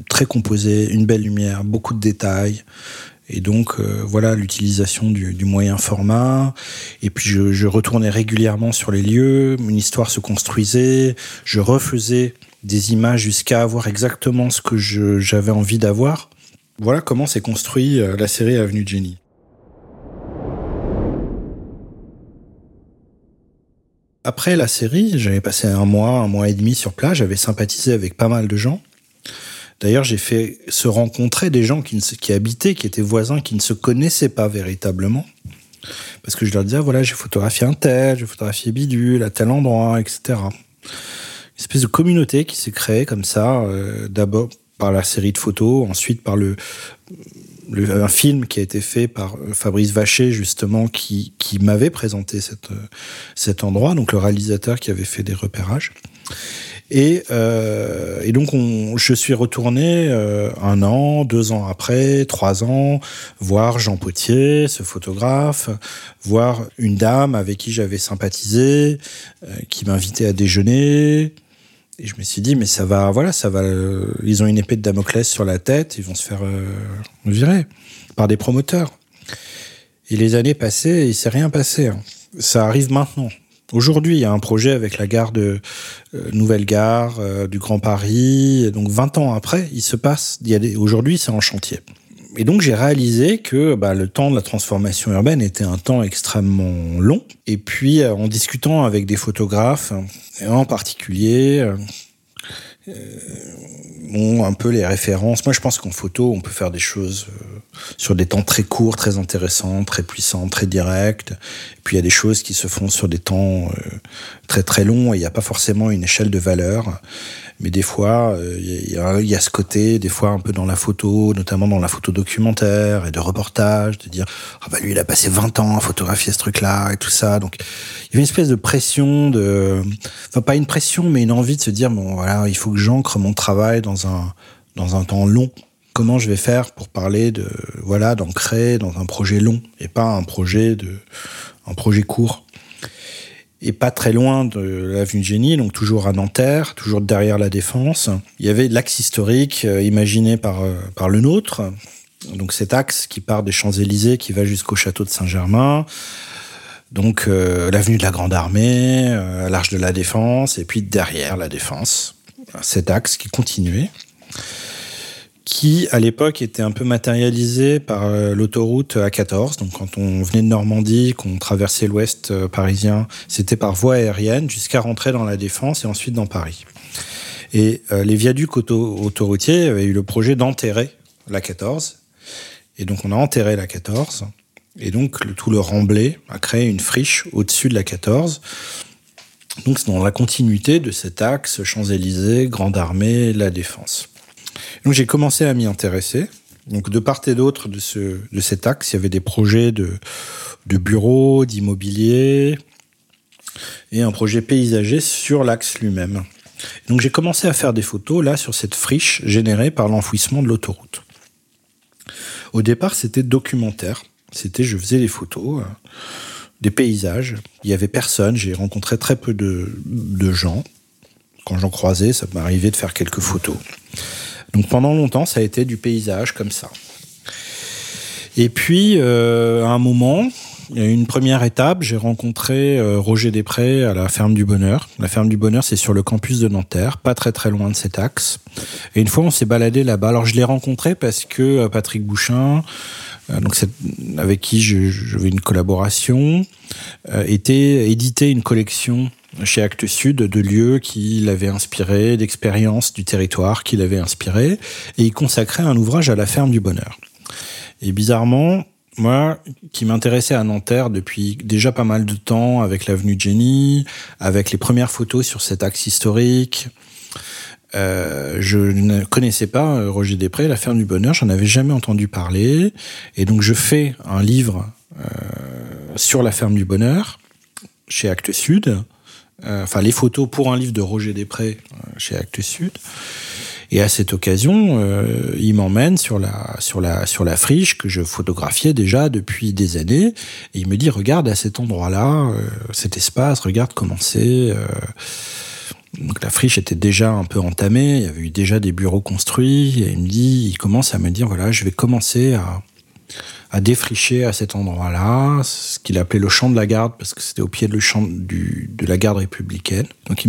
très composée, une belle lumière, beaucoup de détails. Et donc euh, voilà l'utilisation du, du, moyen format. Et puis je, je, retournais régulièrement sur les lieux, une histoire se construisait, je refaisais des images jusqu'à avoir exactement ce que j'avais envie d'avoir. Voilà comment s'est construit euh, la série Avenue Jenny. Après la série, j'avais passé un mois, un mois et demi sur place, j'avais sympathisé avec pas mal de gens. D'ailleurs, j'ai fait se rencontrer des gens qui, habitaient, qui étaient voisins, qui ne se connaissaient pas véritablement. Parce que je leur disais, voilà, j'ai photographié un tel, j'ai photographié bidule à tel endroit, etc. Une espèce de communauté qui s'est créée comme ça, euh, d'abord par la série de photos, ensuite par le, le, un film qui a été fait par euh, Fabrice Vacher, justement, qui, qui m'avait présenté euh, cet endroit, donc le réalisateur qui avait fait des repérages. Et, euh, et donc, on, je suis retourné euh, un an, deux ans après, trois ans, voir Jean Potier, ce photographe, voir une dame avec qui j'avais sympathisé, euh, qui m'invitait à déjeuner. Et je me suis dit, mais ça va, voilà, ça va. euh, ils ont une épée de Damoclès sur la tête, ils vont se faire euh, virer par des promoteurs. Et les années passées, il s'est rien passé. hein. Ça arrive maintenant. Aujourd'hui, il y a un projet avec la gare de euh, Nouvelle Gare du Grand Paris. Donc 20 ans après, il se passe. Aujourd'hui, c'est en chantier. Et donc j'ai réalisé que bah, le temps de la transformation urbaine était un temps extrêmement long. Et puis euh, en discutant avec des photographes, et en particulier, euh, euh, un peu les références. Moi, je pense qu'en photo, on peut faire des choses euh, sur des temps très courts, très intéressants, très puissants, très directs. Et puis il y a des choses qui se font sur des temps euh, très très longs et il n'y a pas forcément une échelle de valeur. Mais des fois, euh, il il y a ce côté, des fois un peu dans la photo, notamment dans la photo documentaire et de reportage, de dire ah bah lui il a passé 20 ans à photographier ce truc-là et tout ça. Donc il y avait une espèce de pression, de, enfin pas une pression, mais une envie de se dire bon voilà, il faut que j'ancre mon travail dans un dans un temps long. Comment je vais faire pour parler de voilà d'ancrer dans un projet long et pas un projet de un projet court? Et pas très loin de l'avenue Génie, donc toujours à Nanterre, toujours derrière la Défense. Il y avait l'axe historique euh, imaginé par, euh, par le nôtre, donc cet axe qui part des Champs-Élysées, qui va jusqu'au château de Saint-Germain, donc euh, l'avenue de la Grande Armée, l'Arche de la Défense, et puis derrière la Défense, cet axe qui continuait qui à l'époque était un peu matérialisé par euh, l'autoroute A14. Donc quand on venait de Normandie, qu'on traversait l'ouest euh, parisien, c'était par voie aérienne jusqu'à rentrer dans la Défense et ensuite dans Paris. Et euh, les viaducs auto autoroutiers avaient eu le projet d'enterrer la 14. Et donc on a enterré la 14. Et donc le, tout le remblai a créé une friche au-dessus de la 14. Donc c'est dans la continuité de cet axe Champs-Élysées, Grande Armée, la Défense. Donc j'ai commencé à m'y intéresser. Donc de part et d'autre de, ce, de cet axe, il y avait des projets de, de bureaux, d'immobilier et un projet paysager sur l'axe lui-même. Donc j'ai commencé à faire des photos là sur cette friche générée par l'enfouissement de l'autoroute. Au départ, c'était documentaire. C'était, je faisais des photos, euh, des paysages. Il y avait personne. J'ai rencontré très peu de, de gens. Quand j'en croisais, ça m'arrivait de faire quelques photos. Donc pendant longtemps, ça a été du paysage comme ça. Et puis, euh, à un moment, une première étape, j'ai rencontré euh, Roger Després à la Ferme du Bonheur. La Ferme du Bonheur, c'est sur le campus de Nanterre, pas très très loin de cet axe. Et une fois, on s'est baladé là-bas. Alors, je l'ai rencontré parce que euh, Patrick Bouchin, euh, donc avec qui j'avais une collaboration, était édité une collection chez Actes Sud de lieux qui l'avaient inspiré, d'expériences du territoire qui l'avaient inspiré, et il consacrait un ouvrage à la Ferme du Bonheur. Et bizarrement, moi, qui m'intéressais à Nanterre depuis déjà pas mal de temps, avec l'avenue Jenny, avec les premières photos sur cet axe historique, euh, je ne connaissais pas euh, Roger Després, la ferme du bonheur, j'en avais jamais entendu parler, et donc je fais un livre euh, sur la ferme du bonheur chez Actes Sud, enfin les photos pour un livre de Roger Després euh, chez Actes Sud. Et à cette occasion, euh, il m'emmène sur la, sur, la, sur la friche que je photographiais déjà depuis des années. Et il me dit, regarde à cet endroit-là, euh, cet espace, regarde comment c'est. euh. donc la friche était déjà un peu entamée, il y avait eu déjà des bureaux construits. Et il me dit, il commence à me dire, voilà, je vais commencer à, à défricher à cet endroit-là, ce qu'il appelait le champ de la garde, parce que c'était au pied de, champ de la garde républicaine. Donc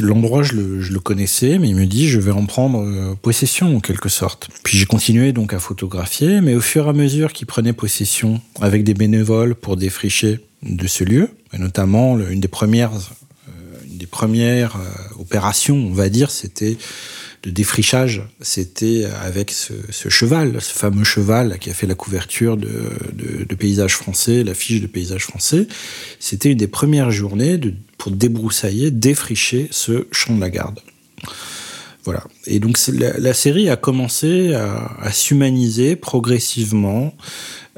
l'endroit je le, connaissais, mais il me dit je vais en prendre euh, possession en quelque sorte. Puis j'ai continué donc à photographier, mais au fur et à mesure qu'il prenait possession avec des bénévoles pour défricher de ce lieu, et notamment une des premières, une des premières opérations, on va dire, c'était de défrichage, c'était avec ce, cheval, ce fameux cheval qui a fait la couverture de, de, Paysages français, l'affiche de Paysages français. C'était une des premières journées pour débroussailler, défricher ce champ de la garde. Voilà. Et donc la, série a commencé à, s'humaniser progressivement.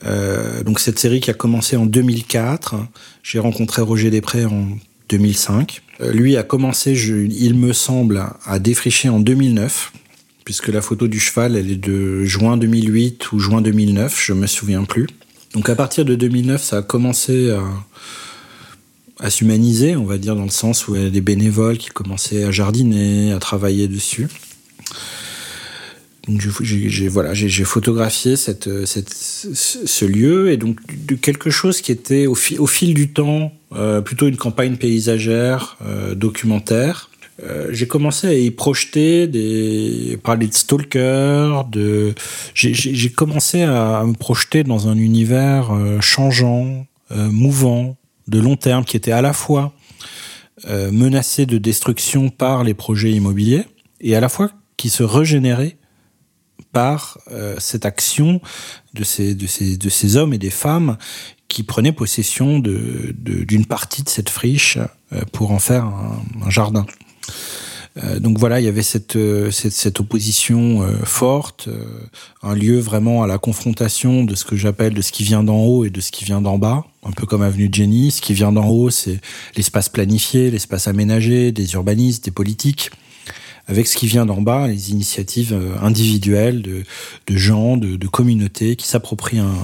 Euh, donc cette série qui a commencé en 2004, j'ai rencontré Roger Després en 2005. Euh, lui a commencé, il me semble, à défricher en 2009, puisque la photo du cheval, elle est de juin 2008 ou juin 2009, je me souviens plus. Donc à partir de 2009, ça a commencé à, s'humaniser, on va dire, dans le sens où il y a des bénévoles qui commençaient à jardiner, à travailler dessus. J'ai voilà, j'ai photographié cette, cette, ce lieu et donc quelque chose qui était au, au fil du temps euh, plutôt une campagne paysagère, euh, documentaire. Euh, j'ai commencé à y projeter des parler de stalker, de j'ai commencé à, me projeter dans un univers changeant, mouvant, de long terme, qui était à la fois menacé de destruction par les projets immobiliers et à la fois qui se régénérait par cette action de ces, hommes et des femmes qui prenait possession d'une partie de cette friche euh, pour en faire un, jardin. Euh, donc voilà, il y avait cette, euh, opposition forte, un lieu vraiment à la confrontation de ce que j'appelle de ce qui vient d'en haut et de ce qui vient d'en bas, un peu comme Avenue de Jenny. Ce qui vient d'en haut, c'est l'espace planifié, l'espace aménagé, des urbanistes, des politiques avec ce qui vient d'en bas, les initiatives euh, individuelles de, de gens, de, de, communautés qui s'approprient un,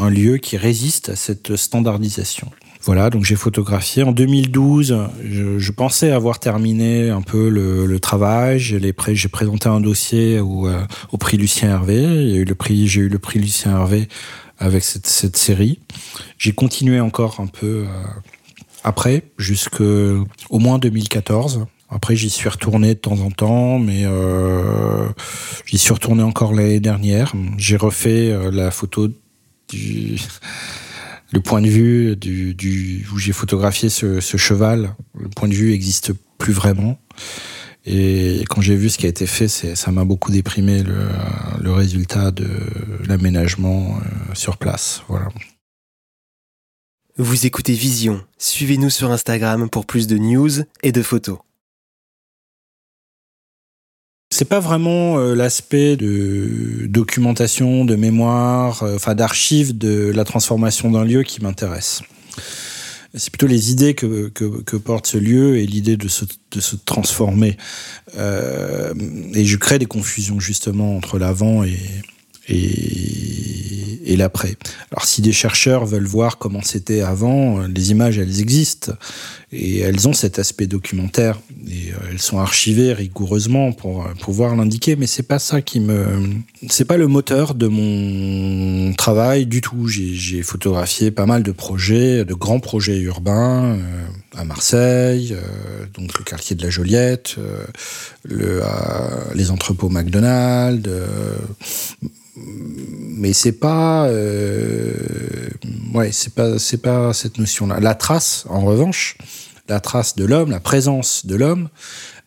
un, lieu qui résiste à cette standardisation. Voilà, donc j'ai photographié. En 2012, je, je, pensais avoir terminé un peu le, le travail. J'ai présenté un dossier au, euh, au prix Lucien Hervé. A eu le prix, j'ai eu le prix Lucien Hervé avec cette, cette série. J'ai continué encore un peu euh, après, jusqu'au moins 2014. Après, j'y suis retourné de temps en temps, mais euh, j'y suis retourné encore l'année dernière. J'ai refait euh, la photo du le point de vue du, où j'ai photographié ce, cheval. Le point de vue existe plus vraiment. Et quand j'ai vu ce qui a été fait, ça m'a beaucoup déprimé le, résultat de l'aménagement euh, sur place. Vous écoutez Vision. Suivez-nous sur Instagram pour plus de news et de photos. C'est pas vraiment euh, l'aspect de documentation, de mémoire, euh, enfin d'archives de la transformation d'un lieu qui m'intéresse. C'est plutôt les idées que, que, que, porte ce lieu et l'idée de se, de se transformer. Euh, et je crée des confusions justement entre l'avant et, et, et l'après. Alors si des chercheurs veulent voir comment c'était avant, les images elles existent et elles ont cet aspect documentaire et euh, elles sont archivées rigoureusement pour euh, pouvoir l'indiquer. Mais c'est pas ça qui me, c'est pas le moteur de mon travail du tout. J'ai photographié pas mal de projets, de grands projets urbains euh, à Marseille, donc le quartier de la Joliette, le, les entrepôts McDonald's mais c'est pas euh, ouais c'est pas c'est pas cette notion là la trace en revanche la trace de l'homme la présence de l'homme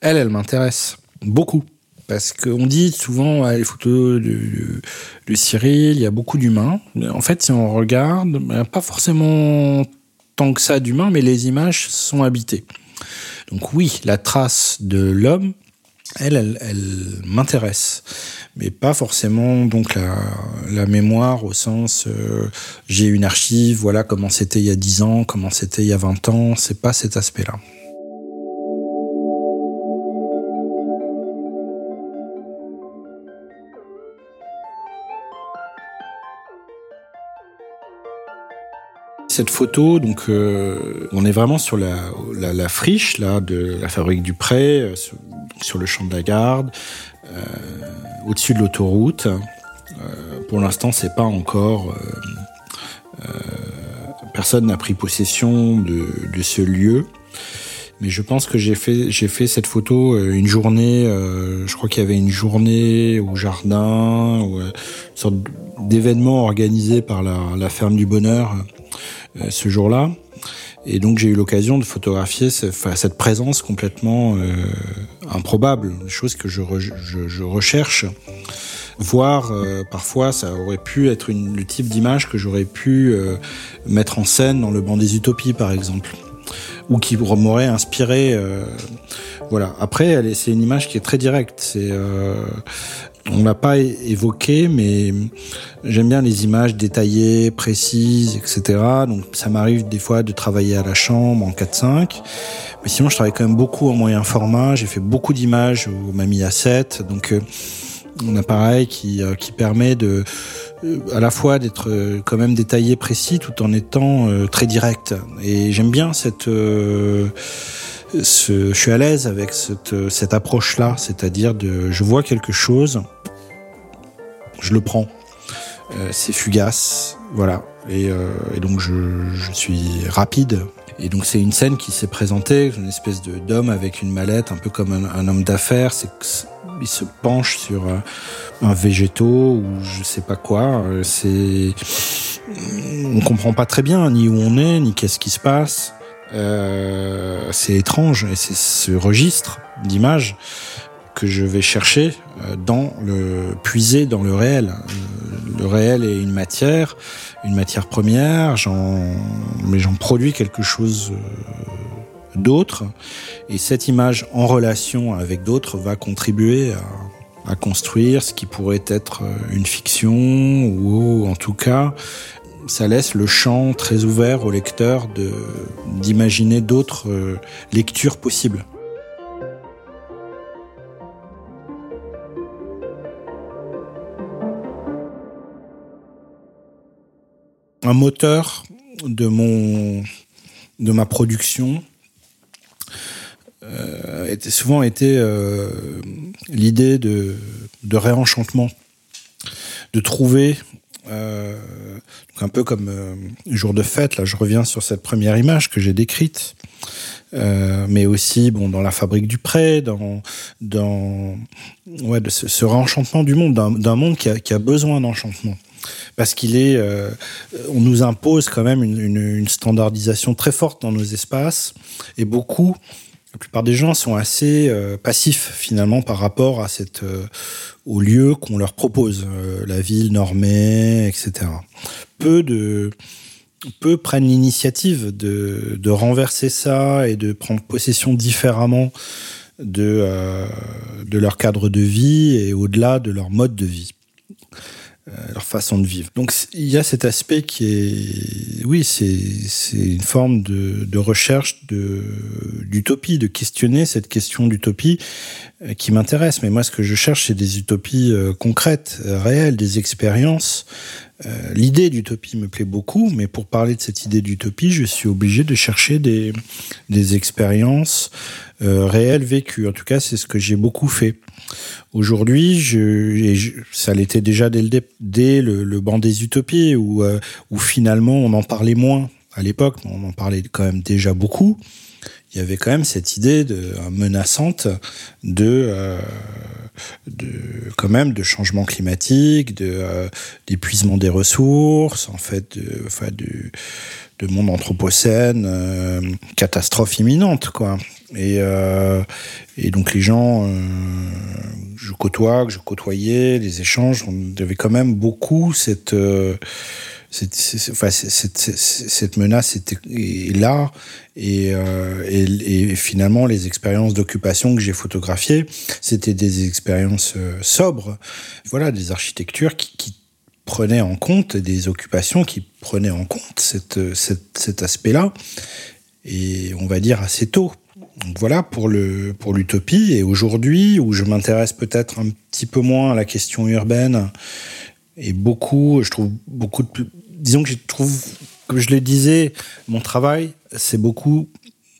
elle elle m'intéresse beaucoup. Parce qu'on dit souvent les photos de, Cyril il y a beaucoup d'humains en fait si on regarde ben, pas forcément que ça d'humains mais les images sont habitées donc oui la trace de l'homme elle, elle, m'intéresse mais pas forcément donc la, la mémoire au sens euh, j'ai une archive, voilà comment c'était il y a 10 ans, comment c'était il y a 20 ans, c'est pas cet aspect-là. Cette photo, donc euh, on est vraiment sur la, la, friche là de la fabrique du Pré, euh, sur, le champ de la Garde. Euh, au-dessus de l'autoroute. Pour l'instant, c'est pas encore. Personne n'a pris possession de, ce lieu. Mais je pense que j'ai fait j'ai fait cette photo une journée. je crois qu'il y avait une journée au jardin, sorte d'événement organisé par la ferme du bonheur ce jour-là. Et donc j'ai eu l'occasion de photographier cette présence complètement euh, improbable, chose que je, recherche. Voir euh, parfois ça aurait pu être le type d'image que j'aurais pu euh, mettre en scène dans le banc des utopies par exemple, ou qui m'aurait inspiré. voilà. Après, c'est une image qui est très directe. C'est on l'a pas évoqué, mais j'aime bien les images détaillées, précises, etc. Donc ça m'arrive des fois de travailler à la chambre en 4-5. Mais sinon, je travaille quand même beaucoup en moyen format. J'ai fait beaucoup d'images au Mami A7. Donc euh, un appareil qui, euh, qui permet de euh, à la fois d'être quand même détaillé, précis, tout en étant très direct. Et j'aime bien cette je suis à l'aise avec cette, cette approche-là, c'est-à-dire de, je vois quelque chose, je le prends. Euh, c'est fugace, voilà. Et, euh, et donc je, je, suis rapide. Et donc c'est une scène qui s'est présentée, une espèce de d'homme avec une mallette, un peu comme un, un homme d'affaires. C'est il se penche sur un, un végétaux ou je sais pas quoi. Euh, c'est on comprend pas très bien ni où on est, ni qu'est-ce qui se passe. Euh, c'est étrange et c'est ce registre d'image que je vais chercher euh, dans le puiser dans le réel. Euh, le réel est une matière, une matière première, j'en mais j'en produis quelque chose d'autre et cette image en relation avec d'autres va contribuer à, construire ce qui pourrait être une fiction ou en tout cas ça laisse le champ très ouvert au lecteur d'imaginer d'autres euh, lectures possibles. Un moteur de mon de ma production euh, était souvent été euh, l'idée de, réenchantement, de trouver euh, un peu comme euh, jour de fête, là je reviens sur cette première image que j'ai décrite. Mais aussi dans la fabrique du prêt, dans dans ce, réenchantement du monde, d'un monde qui a besoin d'enchantement parce qu'il est, euh, on nous impose quand même une, standardisation très forte dans nos espaces et beaucoup, la plupart des gens sont assez euh, passifs finalement par rapport à cette euh, au lieu qu'on leur propose, euh, la ville normée, etc. Peu de peu prennent l'initiative de, renverser ça et de prendre possession différemment de leur cadre de vie et au-delà de leur mode de vie. Euh, leur façon de vivre. Donc il y a cet aspect qui est, oui, c'est une forme de, de recherche d'utopie, de, questionner cette question d'utopie euh, qui m'intéresse. Mais moi, ce que je cherche, c'est des utopies euh, concrètes, réelles, des expériences. L'idée d'utopie me plaît beaucoup, mais pour parler de cette idée d'utopie, je suis obligé de chercher des, des expériences réelles vécues. En tout cas, c'est ce que j'ai beaucoup fait. Aujourd'hui, ça l'était déjà dès, le, dès le, banc des utopies, où, euh, où finalement on en parlait moins à l'époque, on en parlait quand même déjà beaucoup. Il y avait quand même cette idée de, euh, menaçante de, euh, de quand même de changement climatique, de euh, d'épuisement des ressources, en fait, de, enfin, de, de monde anthropocène, euh, catastrophe imminente, quoi. Et, euh, et donc les gens, euh, je côtoie, que je côtoyais, les échanges, on avait quand même beaucoup cette, cette, menace était est là et, euh, et, finalement les expériences d'occupation que j'ai photographiées, c'était des expériences euh, sobres, voilà, des architectures qui, prenaient en compte des occupations qui prenaient en compte cet aspect-là et on va dire assez tôt. Donc voilà pour le pour l'utopie et aujourd'hui où je m'intéresse peut-être un petit peu moins à la question urbaine et beaucoup je trouve beaucoup de disons que je trouve comme je le disais mon travail c'est beaucoup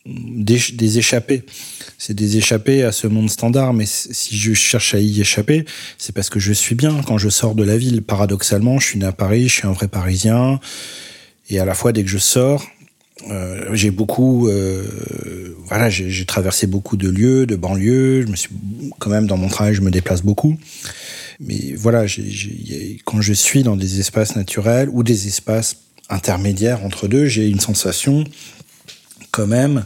des, des échappées c'est des échappées à ce monde standard mais si je cherche à y échapper c'est parce que je suis bien quand je sors de la ville paradoxalement je suis né à Paris je suis un vrai parisien et à la fois dès que je sors euh, j'ai beaucoup, euh, voilà, j'ai traversé beaucoup de lieux, de banlieues. Je me suis quand même dans mon travail, je me déplace beaucoup. Mais voilà, j ai, quand je suis dans des espaces naturels ou des espaces intermédiaires entre deux, j'ai une sensation quand même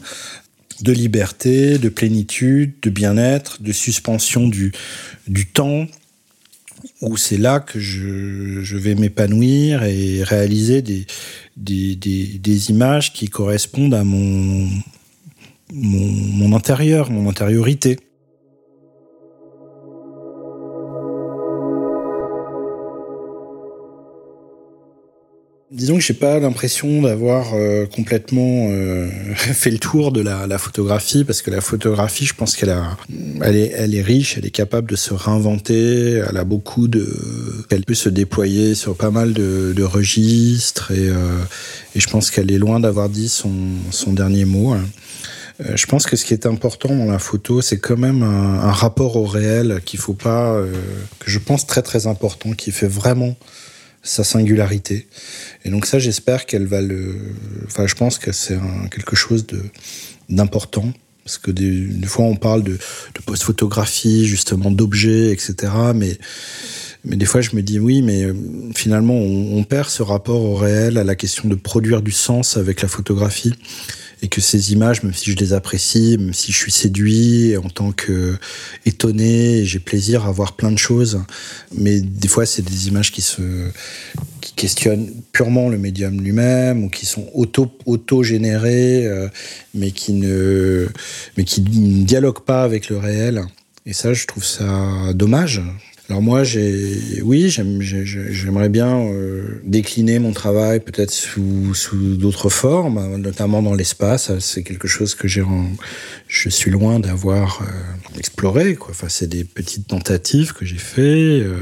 de liberté, de plénitude, de bien-être, de suspension du, du temps, où c'est là que je, je vais m'épanouir et réaliser des, des, des, des, images qui correspondent à mon, mon, mon intérieur, mon intériorité. Disons que j'ai pas l'impression d'avoir euh, complètement euh, fait le tour de la, la, photographie parce que la photographie, je pense qu'elle a, elle est, elle est riche, elle est capable de se réinventer, elle a beaucoup de, elle peut se déployer sur pas mal de, de registres et, euh, et je pense qu'elle est loin d'avoir dit son, son dernier mot. Hein. Euh, je pense que ce qui est important dans la photo, c'est quand même un, un, rapport au réel qu'il faut pas, euh, que je pense très très important, qui fait vraiment sa singularité. Et donc ça, j'espère qu'elle va le... Enfin, je pense que c'est quelque chose d'important. Parce que des, des, fois, on parle de, de post-photographie, justement, d'objets, etc. Mais, mais des fois, je me dis, oui, mais euh, finalement, on, on perd ce rapport au réel, à la question de produire du sens avec la photographie et que ces images, même si je les apprécie, même si je suis séduit en tant que étonné, j'ai plaisir à voir plein de choses, mais des fois c'est des images qui se questionnent purement le médium lui-même ou qui sont auto auto générées, euh, mais qui ne mais qui ne dialoguent pas avec le réel. Et ça, je trouve ça dommage. Alors moi, j'ai, oui, j'aimerais bien euh, décliner mon travail peut-être sous, d'autres formes, notamment dans l'espace. C'est quelque chose que j'ai, je suis loin d'avoir euh, exploré. Enfin, c'est des petites tentatives que j'ai fait. Euh,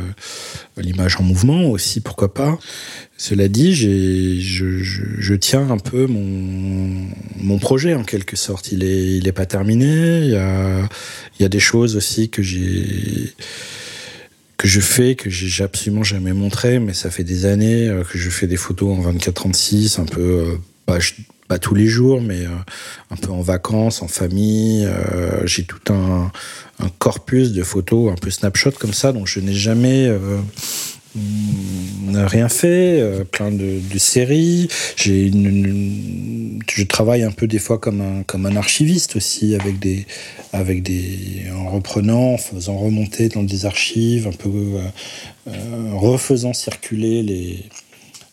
L'image en mouvement aussi, pourquoi pas. Cela dit, je, tiens un peu mon, projet en quelque sorte. Il est, il est pas terminé. Il y a des choses aussi que j'ai que je fais, que j'ai absolument jamais montré, mais ça fait des années euh, que je fais des photos en 24-36, un peu, euh, pas, tous les jours, mais euh, un peu en vacances, en famille. J'ai tout un, un, corpus de photos, un peu snapshot comme ça, donc je n'ai jamais rien fait, euh, plein de, séries. J'ai je travaille un peu des fois comme un comme un archiviste aussi avec des avec des en reprenant, en faisant remonter dans des archives, un peu euh, euh, refaisant circuler les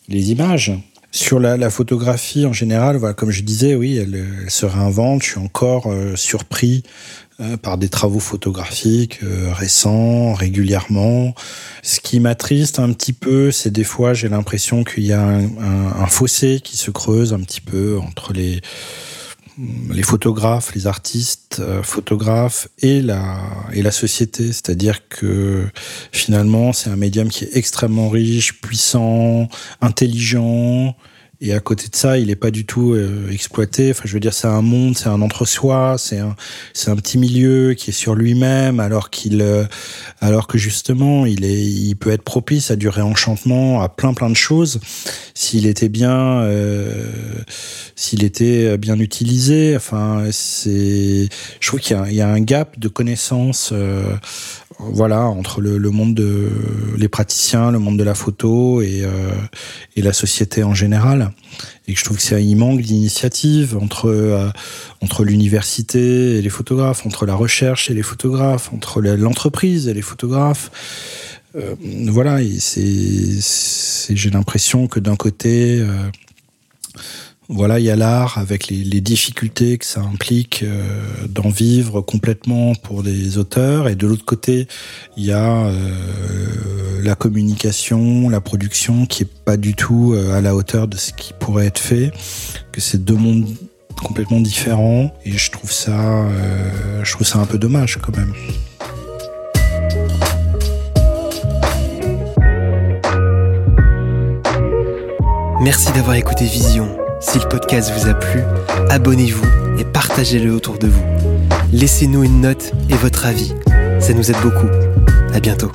les images. Sur la, la, photographie en général, voilà, comme je disais, oui, elle, elle se réinvente. Je suis encore euh, surpris euh, par des travaux photographiques euh, récents, régulièrement. Ce qui m'attriste un petit peu, c'est des fois j'ai l'impression qu'il y a un, un, un, fossé qui se creuse un petit peu entre les les photographes, les artistes euh, photographes et la et la société, c'est-à-dire que finalement c'est un médium qui est extrêmement riche, puissant, intelligent, et à côté de ça, il n'est pas du tout euh, exploité. Enfin, je veux dire, c'est un monde, c'est un entre-soi, c'est un, c'est un petit milieu qui est sur lui-même, alors qu'il, euh, alors que justement, il est, il peut être propice à du réenchantement, à plein plein de choses, s'il était bien, euh, s'il était bien utilisé. Enfin, c'est, je trouve qu'il y a, il y a un gap de connaissances. Euh, voilà entre le, le, monde de les praticiens, le monde de la photo et, euh, et la société en général. Et que je trouve que c'est il manque d'initiative entre euh, entre l'université et les photographes, entre la recherche et les photographes, entre l'entreprise et les photographes. Euh, voilà, c'est j'ai l'impression que d'un côté euh, voilà, il y a l'art avec les, difficultés que ça implique euh, d'en vivre complètement pour des auteurs, et de l'autre côté, il y a euh, la communication, la production qui est pas du tout euh, à la hauteur de ce qui pourrait être fait, que c'est deux mondes complètement différents, et je trouve ça, je trouve ça un peu dommage quand même. Merci d'avoir écouté Vision. Si le podcast vous a plu, abonnez-vous et partagez-le autour de vous. Laissez-nous une note et votre avis. Ça nous aide beaucoup. À bientôt.